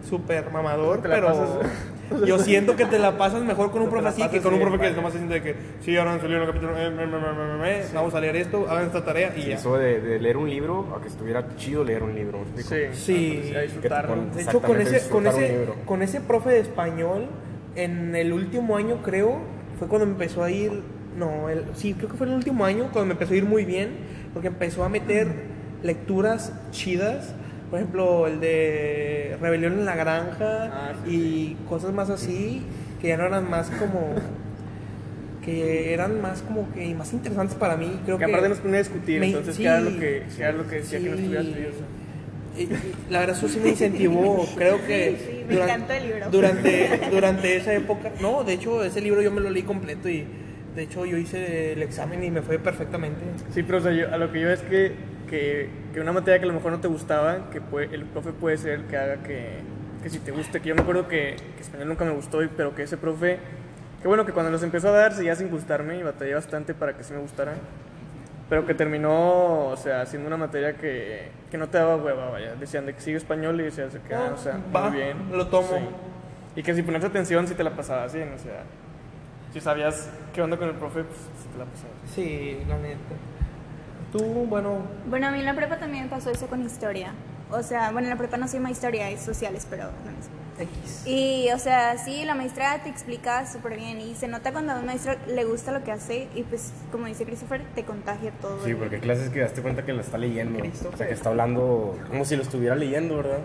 [SPEAKER 2] súper mamador, pero
[SPEAKER 1] pasas- [LAUGHS]
[SPEAKER 2] yo siento que te la pasas mejor con un profe así que con un profe que nomás se siente de que, sí, ahora han salido el capítulo, eh, me, me, me, me, me, me, vamos a leer esto, hagan esta tarea y
[SPEAKER 3] Y
[SPEAKER 2] ya.
[SPEAKER 3] eso de, de leer un libro, a que estuviera chido leer un libro, ¿me explico?
[SPEAKER 1] Sí,
[SPEAKER 2] Sí.
[SPEAKER 1] a disfrutarlo.
[SPEAKER 3] Que te
[SPEAKER 2] De hecho, con ese, con, ese, con ese profe de español, en el último año creo, fue cuando me empezó a ir, no, el, sí, creo que fue el último año cuando me empezó a ir muy bien, porque empezó a meter lecturas chidas, por ejemplo, el de Rebelión en la Granja
[SPEAKER 1] Ah, sí,
[SPEAKER 2] y cosas más así, que ya no eran más como... que eran más como que más interesantes para mí, creo
[SPEAKER 1] Que
[SPEAKER 2] que...
[SPEAKER 1] aparte nos ponía a discutir,
[SPEAKER 2] me-
[SPEAKER 1] entonces,
[SPEAKER 2] sí,
[SPEAKER 1] ¿qué era lo que, qué era lo que decía que no
[SPEAKER 2] sí.
[SPEAKER 1] estuvieras tedioso?
[SPEAKER 2] Y- y La verdad, eso sí me incentivó. Creo que.
[SPEAKER 4] Sí, sí, me encantó el libro.
[SPEAKER 2] Durante, durante esa época. No, de hecho, ese libro yo me lo leí completo y. De hecho, yo hice el examen y me fue perfectamente.
[SPEAKER 1] Sí, pero o sea, yo- a lo que yo es que, que, que una materia que a lo mejor no te gustaba, que puede- el profe puede ser el que haga que, que si te guste, que yo me acuerdo que, que español nunca me gustó, pero que ese profe, que bueno, que cuando los empezó a dar seguía sin gustarme y batallé bastante para que sí me gustara, pero que terminó, o sea, siendo una materia que, que no te daba hueva, vaya, decían de que sigue español y decías de que, ah, o sea,
[SPEAKER 2] Va,
[SPEAKER 1] muy bien.
[SPEAKER 2] lo tomo.
[SPEAKER 1] Sí. Y que si ponías atención, si te la pasabas bien, o sea, si sabías qué onda con el profe, pues sí te la pasabas.
[SPEAKER 2] Sí, la neta. Tú, bueno.
[SPEAKER 4] Bueno, a mí en la prepa también me pasó eso con historia. O sea, bueno, en la prepa no se llama historia, es sociales, pero no es.
[SPEAKER 2] X.
[SPEAKER 4] Y, o sea, sí, la maestra te explica súper bien y se nota cuando a un maestro le gusta lo que hace y pues, como dice Christopher, te contagia todo.
[SPEAKER 3] Sí,
[SPEAKER 4] el-
[SPEAKER 3] porque clases que daste cuenta que la está leyendo.
[SPEAKER 2] Cristo,
[SPEAKER 3] O sea, que está hablando como si lo estuviera leyendo, ¿verdad?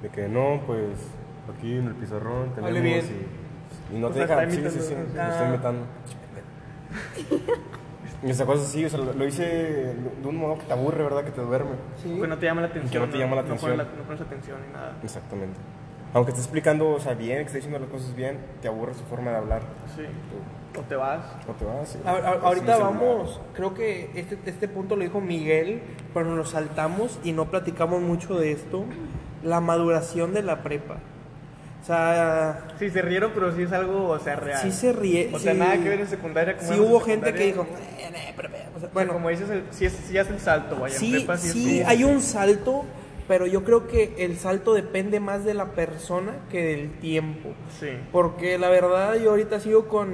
[SPEAKER 3] De que no, pues aquí en el pizarrón tenemos
[SPEAKER 2] bien.
[SPEAKER 3] y, y no
[SPEAKER 1] O
[SPEAKER 3] te
[SPEAKER 1] sea,
[SPEAKER 3] deja.
[SPEAKER 1] está
[SPEAKER 3] Sí, sí, sí, lo
[SPEAKER 2] Ah.
[SPEAKER 3] estoy imitando. [LAUGHS] Y esa cosa así, o sea, lo, lo hice de un modo que te aburre, ¿verdad? Que te duerme.
[SPEAKER 2] Sí.
[SPEAKER 1] Que no te llama la atención.
[SPEAKER 3] Que no te llama la
[SPEAKER 1] No pones,
[SPEAKER 3] atención.
[SPEAKER 1] la- no pones atención ni nada.
[SPEAKER 3] Exactamente. Aunque esté explicando, o sea, bien, que esté diciendo las cosas bien, te aburre su forma de hablar.
[SPEAKER 1] Sí. O te vas.
[SPEAKER 3] No te vas. sí.
[SPEAKER 2] A- a-
[SPEAKER 3] Así
[SPEAKER 2] ahorita vamos, creo que este, este punto lo dijo Miguel, pero nos saltamos y no platicamos mucho de esto, la maduración de la prepa. O sea,
[SPEAKER 1] Sí, se rieron, pero sí es algo, o sea, real.
[SPEAKER 2] sí se ríe.
[SPEAKER 1] O sea,
[SPEAKER 2] sí-
[SPEAKER 1] nada que ver en secundaria. como
[SPEAKER 2] Sí hubo gente que dijo, "Eh, eh, prepa", o sea,
[SPEAKER 1] O sea,
[SPEAKER 2] bueno,
[SPEAKER 1] como dices, el, sí, es, sí hace el salto, vaya.
[SPEAKER 2] sí,
[SPEAKER 1] prepa sí,
[SPEAKER 2] hay un salto, pero yo creo que el salto depende más de la persona que del tiempo.
[SPEAKER 1] Sí.
[SPEAKER 2] Porque la verdad yo ahorita sigo con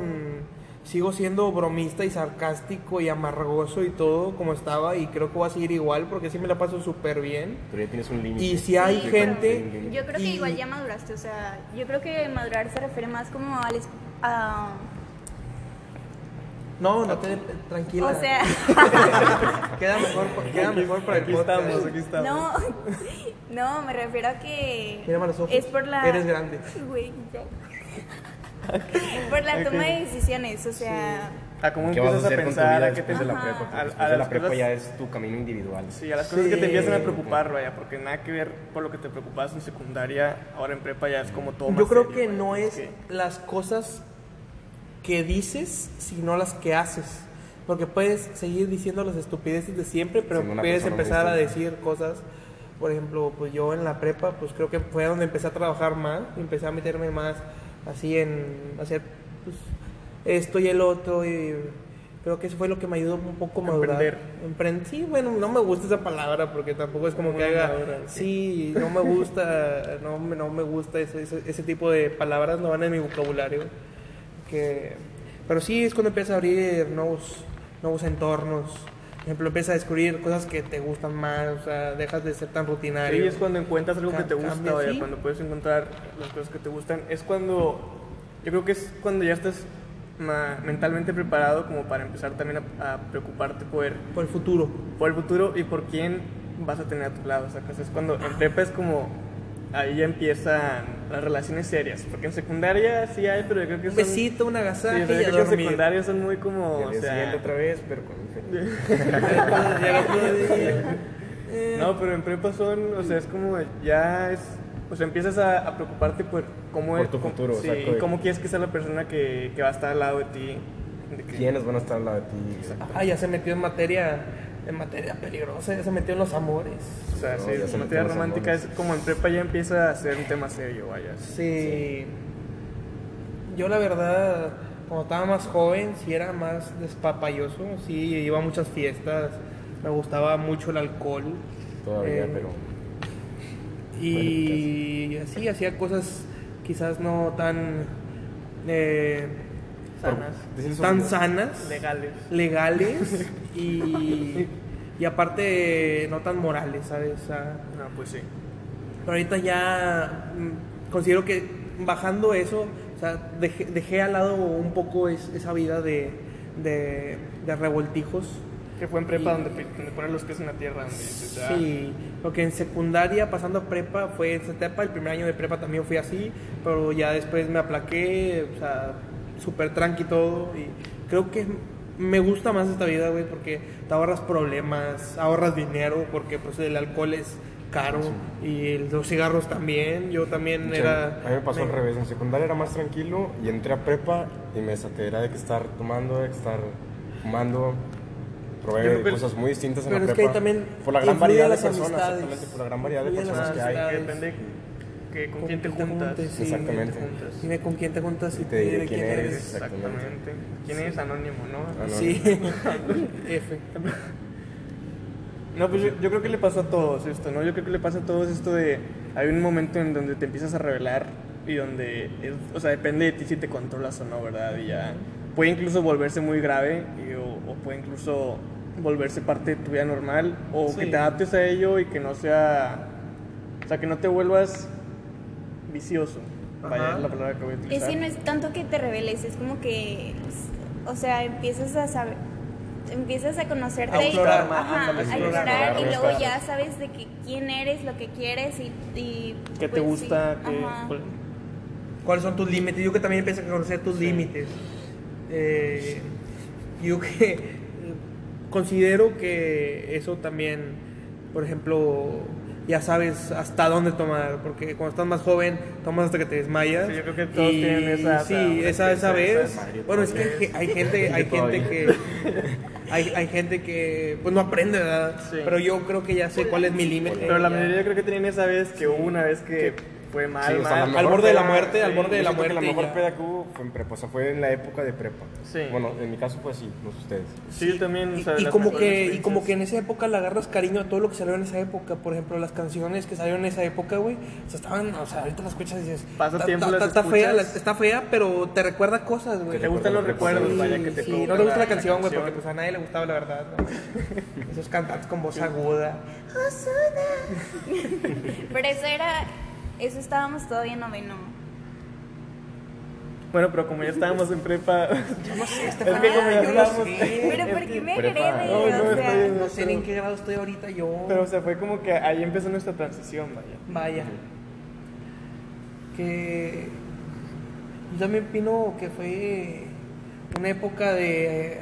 [SPEAKER 2] sigo siendo bromista y sarcástico y amargoso y todo como estaba y creo que voy a seguir igual porque sí me la paso súper bien.
[SPEAKER 3] Pero ya tienes un límite.
[SPEAKER 2] Y si hay
[SPEAKER 4] Sí,
[SPEAKER 2] gente
[SPEAKER 4] pero Yo creo que
[SPEAKER 2] y-
[SPEAKER 4] igual ya maduraste, o sea, yo creo que madurar se refiere más como al... a-
[SPEAKER 2] No, no te tranquila.
[SPEAKER 4] o sea, [LAUGHS]
[SPEAKER 2] queda mejor queda mejor para el
[SPEAKER 1] Aquí
[SPEAKER 2] podcast.
[SPEAKER 1] estamos, aquí estamos.
[SPEAKER 4] no, [LAUGHS] no, me refiero a que...
[SPEAKER 2] Mírame los ojos.
[SPEAKER 4] Es por la...
[SPEAKER 2] Eres grande.
[SPEAKER 4] Güey, ya. [LAUGHS] Por la toma de decisiones, o sea...
[SPEAKER 1] A cómo
[SPEAKER 3] ¿Qué vas a
[SPEAKER 1] empiezas a,
[SPEAKER 3] hacer con tu
[SPEAKER 1] pensar,
[SPEAKER 3] vida
[SPEAKER 1] a qué te...
[SPEAKER 3] de la prepa?
[SPEAKER 1] A-
[SPEAKER 3] después
[SPEAKER 1] a
[SPEAKER 3] de la prepa
[SPEAKER 1] cosas-
[SPEAKER 3] ya es tu camino individual.
[SPEAKER 1] Sí, a las cosas que
[SPEAKER 2] Sí.
[SPEAKER 1] te empiezan a preocupar, vaya, porque nada que ver por lo que te preocupabas en secundaria, ahora en prepa ya es como todo más
[SPEAKER 2] Yo creo
[SPEAKER 1] serio,
[SPEAKER 2] que
[SPEAKER 1] vaya,
[SPEAKER 2] no es
[SPEAKER 1] que-
[SPEAKER 2] las cosas que dices, sino las que haces. Porque puedes seguir diciendo las estupideces de siempre, pero puedes empezar a decir cosas. Por ejemplo, pues yo en la prepa, pues creo que fue donde empecé a trabajar más, empecé a meterme más así en hacer pues, esto y el otro. Y creo que eso fue lo que me ayudó un poco a madurar.
[SPEAKER 1] Emprender.
[SPEAKER 2] Emprend- sí, bueno, no me gusta esa palabra porque tampoco es como que haga.
[SPEAKER 1] sí.
[SPEAKER 2] No me gusta, no, no me gusta ese, ese, ese tipo de palabras, no van en mi vocabulario. Que, pero sí es cuando empiezas a abrir nuevos, nuevos entornos. Por ejemplo, empiezas a descubrir cosas que te gustan más, o sea, dejas de ser tan rutinario.
[SPEAKER 1] Sí, es cuando encuentras algo que te gusta,
[SPEAKER 2] cambia,
[SPEAKER 1] vaya,
[SPEAKER 2] sí.
[SPEAKER 1] cuando puedes encontrar las cosas que te gustan. Es cuando, yo creo que es cuando ya estás mentalmente preparado como para empezar también a, a preocuparte por,
[SPEAKER 2] Por el futuro.
[SPEAKER 1] por el futuro y por quién vas a tener a tu lado. O sea, es cuando en prepa es como, ahí ya empiezan las relaciones serias. Porque en secundaria sí hay, pero yo creo que
[SPEAKER 2] Un
[SPEAKER 1] son...
[SPEAKER 2] besito, un
[SPEAKER 1] Sí,
[SPEAKER 2] agasaje
[SPEAKER 1] o sea, yo
[SPEAKER 2] y a
[SPEAKER 1] creo que en
[SPEAKER 2] dormir.
[SPEAKER 1] secundaria son muy como, o sea...
[SPEAKER 3] otra vez, pero con [LAUGHS]
[SPEAKER 1] No, pero en prepa son, o sea, es como ya es O sea, empiezas a, a preocuparte por cómo
[SPEAKER 3] Por
[SPEAKER 1] es-
[SPEAKER 3] tu
[SPEAKER 1] cómo-
[SPEAKER 3] futuro,
[SPEAKER 1] sí, y cómo quieres que sea la persona que, que va a estar al lado de ti. de que-
[SPEAKER 3] ¿Quiénes van a estar al lado de ti?
[SPEAKER 2] Ah, ya se metió en materia, en materia peligrosa, ya se metió en los amores.
[SPEAKER 1] O sea,
[SPEAKER 3] No,
[SPEAKER 1] sí,
[SPEAKER 3] ya
[SPEAKER 1] la
[SPEAKER 3] se
[SPEAKER 1] materia romántica
[SPEAKER 3] amores.
[SPEAKER 1] es como en prepa ya empieza a ser un tema serio, vaya.
[SPEAKER 2] Sí. Yo la verdad, cuando estaba más joven, sí era más despapalloso, sí iba a muchas fiestas, me gustaba mucho el alcohol.
[SPEAKER 3] Todavía,
[SPEAKER 2] Eh,
[SPEAKER 3] pero.
[SPEAKER 2] Y así hacía cosas quizás no tan eh,
[SPEAKER 1] Sanas,
[SPEAKER 3] amigos.
[SPEAKER 2] sanas,
[SPEAKER 1] legales.
[SPEAKER 2] legales [LAUGHS] y, y aparte no tan morales, ¿sabes? O sea,
[SPEAKER 1] No, pues sí.
[SPEAKER 2] pero ahorita ya mm, considero que bajando eso, o sea, dejé, dejé al lado un poco es- esa vida de, de, de revoltijos.
[SPEAKER 1] Que fue en prepa
[SPEAKER 2] Y-
[SPEAKER 1] donde, donde ponen los pies en la tierra. Donde dices, ah,
[SPEAKER 2] Sí, porque en secundaria, pasando a prepa, fue esa etapa, el primer año de prepa también fui así, pero ya después me aplaqué, o sea, súper tranqui todo, y creo que me gusta más esta vida, güey, porque te ahorras problemas, ahorras dinero, porque pues el alcohol es caro, y los cigarros también, yo también
[SPEAKER 3] Sí,
[SPEAKER 2] era...
[SPEAKER 3] A mí me pasó al
[SPEAKER 2] me-
[SPEAKER 3] revés. En secundaria era más tranquilo y entré a prepa y me desaté. Era de que estar tomando, de que estar fumando. Probé
[SPEAKER 1] que-
[SPEAKER 3] cosas muy distintas en
[SPEAKER 2] Pero
[SPEAKER 3] la
[SPEAKER 2] es que
[SPEAKER 3] prepa.
[SPEAKER 2] también
[SPEAKER 3] por la gran variedad de personas, exactamente. Por la gran variedad de personas que hay.
[SPEAKER 1] Depende que, con quién te juntas.
[SPEAKER 2] sí,
[SPEAKER 3] Exactamente.
[SPEAKER 1] te juntas.
[SPEAKER 2] Dime con quién te juntas
[SPEAKER 3] Y te diré quién eres.
[SPEAKER 1] Exactamente. ¿Quién es anónimo, no?
[SPEAKER 2] Sí, [LAUGHS] F.
[SPEAKER 1] No, pues yo, yo creo que le pasó a todos esto, ¿no? Yo creo que le pasa a todos esto de... Hay un momento en donde te empiezas a revelar y donde... es- o sea, depende de ti si te controlas o no, ¿verdad? Y ya puede incluso volverse muy grave y- o, o puede incluso volverse parte de tu vida normal o que te adaptes a ello y que no sea... O sea, que no te vuelvas vicioso. Vaya,
[SPEAKER 2] Ajá.
[SPEAKER 1] es la palabra que voy a
[SPEAKER 4] Es
[SPEAKER 1] utilizar.
[SPEAKER 4] que no es tanto que te reveles, es como que, o sea, empiezas a saber, empiezas a conocerte
[SPEAKER 2] A
[SPEAKER 4] y-
[SPEAKER 2] más,
[SPEAKER 4] ajá, a
[SPEAKER 2] explorar,
[SPEAKER 4] explorar y luego ya sabes de que quién eres, lo que quieres y, y
[SPEAKER 1] ¿Qué te
[SPEAKER 4] pues,
[SPEAKER 1] gusta? cuál-
[SPEAKER 2] ¿Cuáles son tus límites? Yo que también empiezo a conocer tus límites. Eh, yo que considero que eso también, por ejemplo, ya sabes hasta dónde tomar, porque cuando estás más joven tomas hasta que te desmayas.
[SPEAKER 1] Sí, yo creo que todos tienen esa-
[SPEAKER 2] Sí,
[SPEAKER 1] esa-
[SPEAKER 2] esa, vez.
[SPEAKER 1] esa-
[SPEAKER 2] Bueno, es que hay gente, hay [LAUGHS] gente que hay, hay gente que pues no aprende, ¿verdad?
[SPEAKER 1] Sí.
[SPEAKER 2] Pero yo creo que ya sé cuál es mi límite.
[SPEAKER 1] Pero la
[SPEAKER 2] Ya.
[SPEAKER 1] mayoría creo que tienen esa vez que hubo una vez que fue mal,
[SPEAKER 3] Sí, o sea,
[SPEAKER 1] mal.
[SPEAKER 3] la
[SPEAKER 2] Al borde de la muerte, al borde de la muerte
[SPEAKER 3] La mejor
[SPEAKER 2] ya.
[SPEAKER 3] peda que hubo fue en prepa, o sea, fue en la época de prepa.
[SPEAKER 1] Sí.
[SPEAKER 3] Bueno, en mi caso fue así, no sé ustedes.
[SPEAKER 1] Sí, también, o
[SPEAKER 2] Y,
[SPEAKER 1] sea,
[SPEAKER 2] y como que, y como que en esa época le agarras cariño a todo lo que salió en esa época. Por ejemplo, las canciones que salieron en esa época, güey. O sea, estaban, o sea, ahorita las escuchas y dices.
[SPEAKER 1] Pasa
[SPEAKER 2] "Ta-
[SPEAKER 1] tiempo,
[SPEAKER 2] ta-
[SPEAKER 1] las
[SPEAKER 2] ta- está fea,
[SPEAKER 1] escuchas".
[SPEAKER 2] la- está fea, pero te recuerda cosas, güey.
[SPEAKER 1] Te gustan los recuerdos, vaya, que te
[SPEAKER 2] sí, no te gusta la, canción, güey, porque pues a nadie le gustaba la verdad. [LAUGHS] Esos cantantes con voz aguda.
[SPEAKER 4] Pero eso era, eso estábamos todavía en noveno.
[SPEAKER 1] Bueno, pero como ya estábamos en prepa. [LAUGHS]
[SPEAKER 2] No sé, [LAUGHS]
[SPEAKER 1] Es que como ya
[SPEAKER 2] yo no
[SPEAKER 1] estábamos-
[SPEAKER 2] sé.
[SPEAKER 4] Pero ¿por qué me agredes?
[SPEAKER 1] No, no,
[SPEAKER 4] o
[SPEAKER 1] está
[SPEAKER 4] sea.
[SPEAKER 2] No sé en qué grado estoy ahorita yo.
[SPEAKER 1] Pero o sea, fue como que ahí empezó nuestra transición, vaya.
[SPEAKER 2] Vaya. Que yo también opino que fue una época de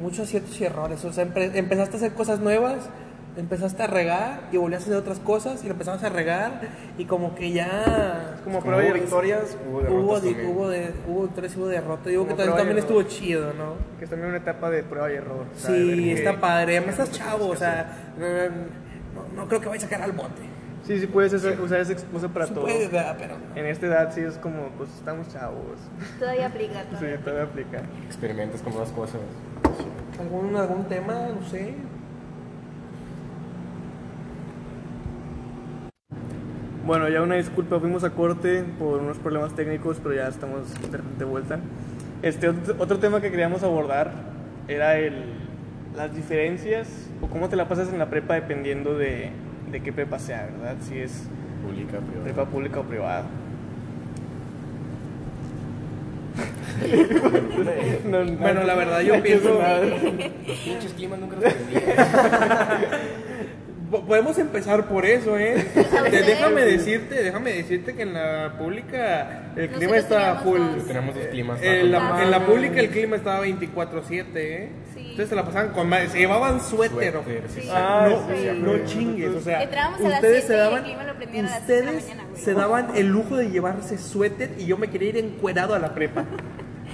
[SPEAKER 2] muchos aciertos y errores. O sea, empe- empezaste a hacer cosas nuevas, empezaste a regar y volvías a hacer otras cosas y lo empezabas a regar y como que ya
[SPEAKER 1] Como
[SPEAKER 3] Como hubo victorias, hubo derrotas
[SPEAKER 2] hubo,
[SPEAKER 3] también.
[SPEAKER 2] hubo, de, hubo victorias hubo derrotas. Digo
[SPEAKER 1] Como
[SPEAKER 2] que también, estuvo chido, ¿no?
[SPEAKER 1] Que es también una etapa de prueba y error. o sea,
[SPEAKER 2] Sí, está padre. Además estás
[SPEAKER 1] que
[SPEAKER 2] chavo, o
[SPEAKER 1] que
[SPEAKER 2] sea, no, no creo que vaya a sacar al bote.
[SPEAKER 1] Sí, sí, puedes usar, usar esa excusa para
[SPEAKER 2] Sí
[SPEAKER 1] todo.
[SPEAKER 2] puedes, ¿verdad? pero
[SPEAKER 1] En esta edad sí es como, pues estamos chavos.
[SPEAKER 4] todavía aplica. [LAUGHS]
[SPEAKER 1] Sí,
[SPEAKER 4] todavía.
[SPEAKER 1] todavía aplica.
[SPEAKER 3] Experimentas con nuevas cosas.
[SPEAKER 2] algún, algún tema, no sé.
[SPEAKER 1] Bueno, ya una disculpa, fuimos a corte por unos problemas técnicos, pero ya estamos de, vuelta. Este otro, tema que queríamos abordar era el, las diferencias o cómo te la pasas en la prepa dependiendo de, de qué prepa sea, ¿verdad? Si es
[SPEAKER 3] Pública, privada.
[SPEAKER 1] prepa pública o privada. [LAUGHS] No, no,
[SPEAKER 2] Bueno, la verdad, yo
[SPEAKER 1] no,
[SPEAKER 2] pienso-
[SPEAKER 3] pinches climas nunca los [LAUGHS]
[SPEAKER 2] Podemos empezar por eso, ¿eh? [LAUGHS] Te- déjame decirte, déjame decirte que en la pública el clima
[SPEAKER 4] Nosotros
[SPEAKER 2] está full.
[SPEAKER 4] dos.
[SPEAKER 3] Tenemos dos climas.
[SPEAKER 2] En la,
[SPEAKER 4] Ah,
[SPEAKER 2] en la pública el clima estaba 24-7, ¿eh?
[SPEAKER 4] Sí.
[SPEAKER 2] Entonces se la pasaban con madre, se llevaban suéter.
[SPEAKER 3] Suéter,
[SPEAKER 2] ojo.
[SPEAKER 3] sí, sí.
[SPEAKER 1] Ah,
[SPEAKER 2] no,
[SPEAKER 1] sí,
[SPEAKER 2] no chingues, o sea, ustedes se daban, ustedes se daban el lujo de llevarse suéter y yo me quería ir encuerado a la prepa.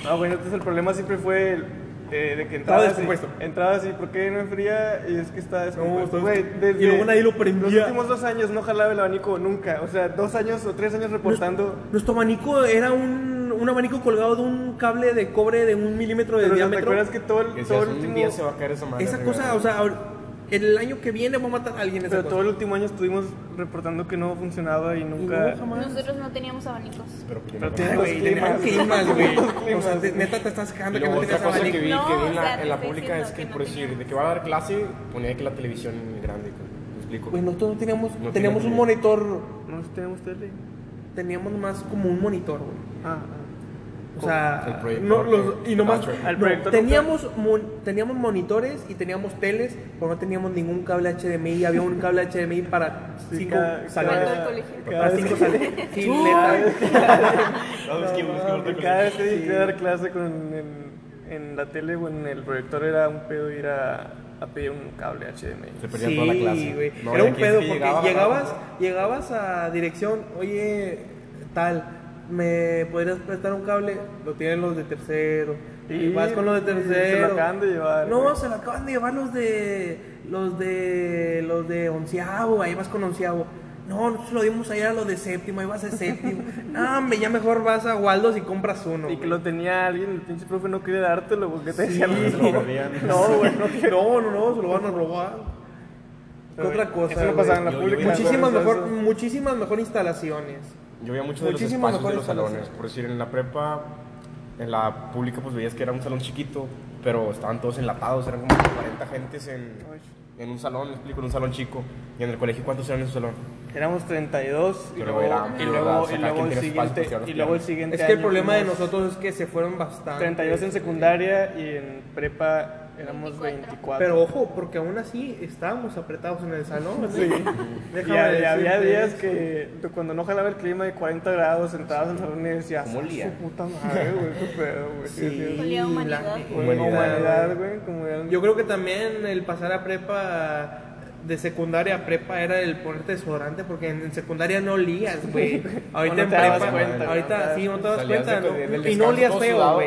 [SPEAKER 1] Ah, bueno, entonces el problema siempre fue el, eh, de que entrabas y,
[SPEAKER 2] descompuesto.
[SPEAKER 1] entrabas y ¿por qué no enfría? Y es que está descompuesto. desde
[SPEAKER 2] Y luego nadie lo prendía.
[SPEAKER 1] Los últimos dos años no jalaba el abanico nunca. O sea, dos años o tres años reportando.
[SPEAKER 2] Nuestro abanico era un, un abanico colgado de un cable de cobre de un milímetro de
[SPEAKER 1] Pero o sea, ¿te
[SPEAKER 2] diámetro.
[SPEAKER 1] acuerdas que todo el, todo el último...
[SPEAKER 3] día se va a caer esa madre.
[SPEAKER 2] Esa
[SPEAKER 3] arriba".
[SPEAKER 2] cosa, o sea, el año que viene va a matar a alguien esa
[SPEAKER 1] Pero
[SPEAKER 2] cosa.
[SPEAKER 1] todo el último año estuvimos reportando que no funcionaba y nunca...
[SPEAKER 2] no, jamás.
[SPEAKER 4] Nosotros no teníamos abanicos.
[SPEAKER 3] Pero,
[SPEAKER 1] Pero
[SPEAKER 2] güey,
[SPEAKER 1] climas.
[SPEAKER 2] climas, güey. O sea, te- neta te estás quejando que no
[SPEAKER 3] otra
[SPEAKER 2] tenías
[SPEAKER 3] cosa que vi, que vi en
[SPEAKER 4] No, o
[SPEAKER 3] la,
[SPEAKER 4] sea,
[SPEAKER 3] en
[SPEAKER 4] te
[SPEAKER 3] la pública es que,
[SPEAKER 4] que no
[SPEAKER 3] por decir,
[SPEAKER 4] teníamos.
[SPEAKER 3] de que va a dar clase, ponía que la televisión grande. ¿Me explico?
[SPEAKER 2] Pues nosotros no teníamos,
[SPEAKER 3] No
[SPEAKER 2] teníamos un monitor,
[SPEAKER 1] No tenemos tele.
[SPEAKER 2] teníamos más como un monitor, güey.
[SPEAKER 1] Ah,
[SPEAKER 2] O sea,
[SPEAKER 3] proyector
[SPEAKER 2] no, los- y nomás.
[SPEAKER 1] Al
[SPEAKER 2] no, teníamos mon- teníamos monitores y teníamos teles, pero no teníamos ningún cable HDMI, había un cable HDMI para
[SPEAKER 1] Sí,
[SPEAKER 2] cinco salones.
[SPEAKER 4] Para
[SPEAKER 2] cinco
[SPEAKER 1] que-
[SPEAKER 2] salones. Sí,
[SPEAKER 1] cada vez que
[SPEAKER 2] Sí. [LAUGHS]
[SPEAKER 1] llegué a dar clase con, en, en la tele o en el proyector era un pedo ir a, a pedir un cable HDMI.
[SPEAKER 3] Se perdía toda la clase.
[SPEAKER 2] Sí.
[SPEAKER 3] No,
[SPEAKER 2] Era un pedo porque
[SPEAKER 3] llegaba,
[SPEAKER 2] llegabas, llegabas a dirección, oye, tal, ¿me podrías prestar un cable? Lo tienen los de tercero. Y vas con los de
[SPEAKER 1] se lo
[SPEAKER 2] tercero.
[SPEAKER 1] acaban de llevar,
[SPEAKER 2] No,
[SPEAKER 1] güey.
[SPEAKER 2] se lo acaban de llevar los de los de los de onceavo, ahí vas con onceavo. No, nosotros lo dimos allá a los de séptimo, ahí vas a séptimo. [LAUGHS] no, hombre, ya mejor vas a Waldos y compras uno.
[SPEAKER 1] Y que lo tenía alguien, el pinche profe no quería dártelo porque te decía
[SPEAKER 2] Sí.
[SPEAKER 3] Se lo perdían.
[SPEAKER 2] No, güey, no, [LAUGHS] no, no, no, se lo van a robar. ¿Qué
[SPEAKER 1] Pero,
[SPEAKER 2] otra cosa?
[SPEAKER 1] eso no
[SPEAKER 2] güey?
[SPEAKER 1] pasaba en la
[SPEAKER 3] Yo- yo
[SPEAKER 1] pública.
[SPEAKER 3] vi las
[SPEAKER 2] Muchísimas
[SPEAKER 1] ¿no?
[SPEAKER 2] mejor, muchísimas mejor instalaciones.
[SPEAKER 3] Yo veía mucho de los espacios de los salones. Por decir, en la prepa, en la pública, pues veías que era un salón chiquito, pero estaban todos enlatados, eran como 40 gentes en, en un salón, me explico, en un salón chico. Y en el colegio, ¿cuántos eran en su salón?
[SPEAKER 1] Éramos 32 y luego,
[SPEAKER 3] era-
[SPEAKER 1] y luego, y luego el siguiente y luego el siguiente
[SPEAKER 2] Es que el
[SPEAKER 1] año
[SPEAKER 2] problema de nosotros es que se fueron bastante.
[SPEAKER 1] 32 en secundaria y en prepa éramos 24.
[SPEAKER 2] Pero ojo, porque aún así estábamos apretados en el salón.
[SPEAKER 1] Sí.
[SPEAKER 2] Déjame
[SPEAKER 1] y, había- y había
[SPEAKER 2] decirte
[SPEAKER 1] días
[SPEAKER 2] eso.
[SPEAKER 1] que cuando no jalaba el clima de 40 grados, sentados en el salón y decías,
[SPEAKER 3] ¿Cómo
[SPEAKER 1] "Ah,
[SPEAKER 3] olía?"
[SPEAKER 1] su puta madre, güey, qué pedo, güey. Sí, sí,
[SPEAKER 4] a humanidad.
[SPEAKER 3] Humanidad,
[SPEAKER 1] humanidad, güey,
[SPEAKER 2] Yo creo que también el pasar a prepa de secundaria a prepa era el ponerte desodorante porque en, en secundaria no olías, güey. [LAUGHS] Ahorita
[SPEAKER 1] no
[SPEAKER 2] en prepa,
[SPEAKER 1] cuenta,
[SPEAKER 2] ahorita
[SPEAKER 1] ¿no?
[SPEAKER 2] sí no te das cuenta,
[SPEAKER 3] de-
[SPEAKER 2] ¿no?
[SPEAKER 3] de- del
[SPEAKER 2] y no olías feo, güey.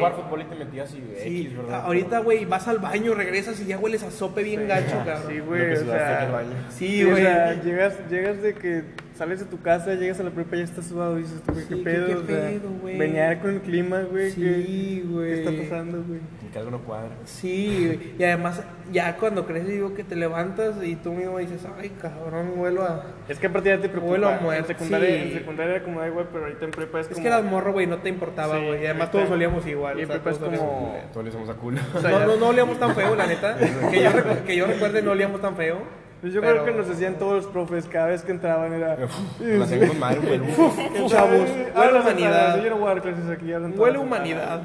[SPEAKER 2] Sí,
[SPEAKER 3] X, ¿verdad?
[SPEAKER 2] ahorita, güey, vas al baño, regresas y ya hueles a sope bien gacho, cabrón.
[SPEAKER 1] Sí, güey, o sea,
[SPEAKER 3] baño.
[SPEAKER 2] Sí,
[SPEAKER 1] sí, o
[SPEAKER 2] güey.
[SPEAKER 1] sea, llegas, llegas de que sales de tu casa, llegas a la prepa y ya estás sudado y dices, güey,
[SPEAKER 2] Sí,
[SPEAKER 1] qué
[SPEAKER 2] ¿qué-
[SPEAKER 1] pedo,
[SPEAKER 2] qué pedo, güey?
[SPEAKER 1] venía con el clima, güey,
[SPEAKER 2] Sí,
[SPEAKER 1] ¿qué,
[SPEAKER 2] güey.
[SPEAKER 1] ¿qué está pasando, güey?
[SPEAKER 3] Y que algo no cuadra.
[SPEAKER 2] Sí, güey. y además ya cuando creces digo que te levantas y tú mismo dices, ay, cabrón, vuelo a...
[SPEAKER 1] Es que a partir ya te preocupa.
[SPEAKER 2] Vuelo a muerte,
[SPEAKER 1] en secundaria,
[SPEAKER 2] sí.
[SPEAKER 1] en secundaria era como, ay, güey, pero ahorita en prepa es,
[SPEAKER 2] Es
[SPEAKER 1] como...
[SPEAKER 2] que eras morro, güey, no te importaba,
[SPEAKER 1] Sí,
[SPEAKER 2] güey. y además todos olíamos igual.
[SPEAKER 1] Y
[SPEAKER 2] o
[SPEAKER 1] en
[SPEAKER 2] sea,
[SPEAKER 1] prepa es
[SPEAKER 2] todos olíamos-
[SPEAKER 1] como...
[SPEAKER 3] Todos le somos a culo.
[SPEAKER 1] o sea,
[SPEAKER 2] No, no, no olíamos tan feo, la neta. [LAUGHS] que, yo, que yo recuerde, no olíamos tan feo.
[SPEAKER 1] Pues yo
[SPEAKER 2] pero-
[SPEAKER 1] creo que nos decían todos los profes, cada vez que entraban era...
[SPEAKER 3] La con madre, güey.
[SPEAKER 2] Chavos, huele humanidad.
[SPEAKER 1] Yo no voy a dar clases aquí.
[SPEAKER 2] Huele humanidad.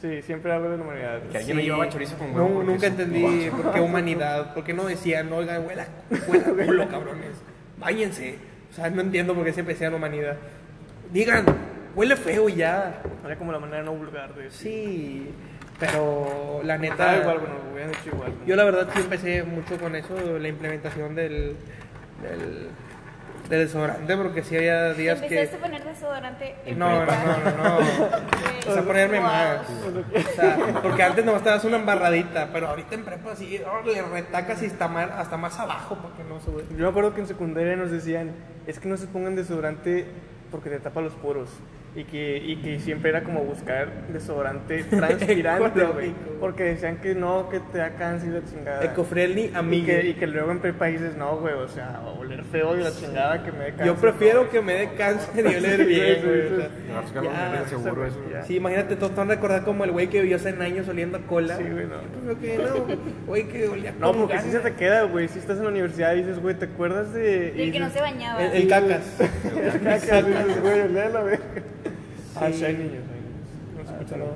[SPEAKER 1] Sí, siempre hablo de la humanidad.
[SPEAKER 3] Que alguien no
[SPEAKER 2] Sí.
[SPEAKER 3] llevaba chorizo con huevo.
[SPEAKER 2] No, nunca entendí por qué humanidad. ¿Por qué no decían, oigan, huela, huela [LAUGHS] culo, cabrones? Báñense. O sea, no entiendo por qué siempre decían humanidad. Digan, huele feo y ya.
[SPEAKER 1] Era como la manera no vulgar de decir.
[SPEAKER 2] Sí, pero la
[SPEAKER 1] Ah,
[SPEAKER 2] neta.
[SPEAKER 1] igual, bueno, lo hubieran hecho igual.
[SPEAKER 2] Yo la verdad sí empecé mucho con eso, la implementación del, del, del desodorante, porque sí había días
[SPEAKER 4] Empezaste
[SPEAKER 2] que...
[SPEAKER 4] a poner desodorante en
[SPEAKER 2] No, no, no, no, no. [LAUGHS]
[SPEAKER 4] Güey,
[SPEAKER 2] O sea, ponerme
[SPEAKER 4] wow.
[SPEAKER 2] más. O sea, porque antes nomás te das una embarradita, pero ahorita en prepa sí, oh, le retacas y está más, hasta más abajo porque no sube.
[SPEAKER 1] Yo me acuerdo que en secundaria nos decían, es que no se pongan desodorante porque te tapa los poros. Y que, y que siempre era como buscar desodorante [LAUGHS] transpirante, güey. Porque decían que no, que te da cáncer y la chingada.
[SPEAKER 2] Eco-friendly,
[SPEAKER 1] y
[SPEAKER 2] amigo.
[SPEAKER 1] que, y que luego en prepa dices, no, güey, o sea, oler feo y la chingada que me dé cáncer.
[SPEAKER 2] Yo prefiero
[SPEAKER 1] no".
[SPEAKER 2] que me dé cáncer y oler [LAUGHS] bien,
[SPEAKER 1] sí,
[SPEAKER 2] güey.
[SPEAKER 1] sí.
[SPEAKER 2] imagínate, todos te van a recordar como el güey que vivió 100 años oliendo a cola.
[SPEAKER 1] Sí, güey, no.
[SPEAKER 2] Que no, güey que olía
[SPEAKER 1] No, porque sí
[SPEAKER 2] gana.
[SPEAKER 1] se te queda, güey. Si estás en la universidad y dices, güey, ¿te acuerdas de...?
[SPEAKER 4] Del
[SPEAKER 1] y
[SPEAKER 4] que no se bañaba.
[SPEAKER 2] El, el cacas. [LAUGHS]
[SPEAKER 1] Cacas, dices, güey, olea la verga. Ah,
[SPEAKER 2] Sí.
[SPEAKER 1] hay niños, hay niños. No se escucha nada.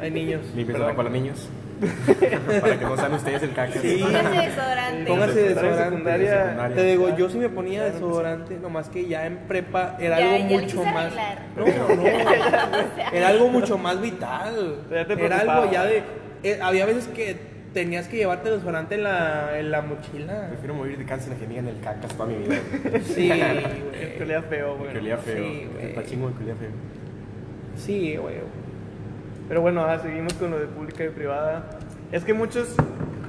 [SPEAKER 2] Hay niños.
[SPEAKER 3] La cola, niños. [LAUGHS] Para que no sean ustedes el caca.
[SPEAKER 2] Sí.
[SPEAKER 4] Pónganse desodorante.
[SPEAKER 2] Póngase desodorante.
[SPEAKER 1] secundaria.
[SPEAKER 3] Secundaria.
[SPEAKER 2] Te digo, yo sí me ponía desodorante, nomás que ya en prepa era
[SPEAKER 4] Ya-
[SPEAKER 2] algo
[SPEAKER 4] ya
[SPEAKER 2] mucho más.
[SPEAKER 4] arreglar.
[SPEAKER 2] No, no. [LAUGHS] Era algo mucho más vital. Era algo ya de. eh, había veces que tenías que llevarte desodorante en la, en la mochila.
[SPEAKER 3] Prefiero morir de cáncer a que me digan el cacas toda mi vida. güey.
[SPEAKER 2] Sí,
[SPEAKER 1] Que
[SPEAKER 2] güey.
[SPEAKER 1] olía feo, güey.
[SPEAKER 3] Que olía feo.
[SPEAKER 2] Sí, güey.
[SPEAKER 3] Está chingo que olía feo.
[SPEAKER 2] Sí, güey.
[SPEAKER 1] Pero bueno, ah, seguimos con lo de pública y privada. Es que muchos.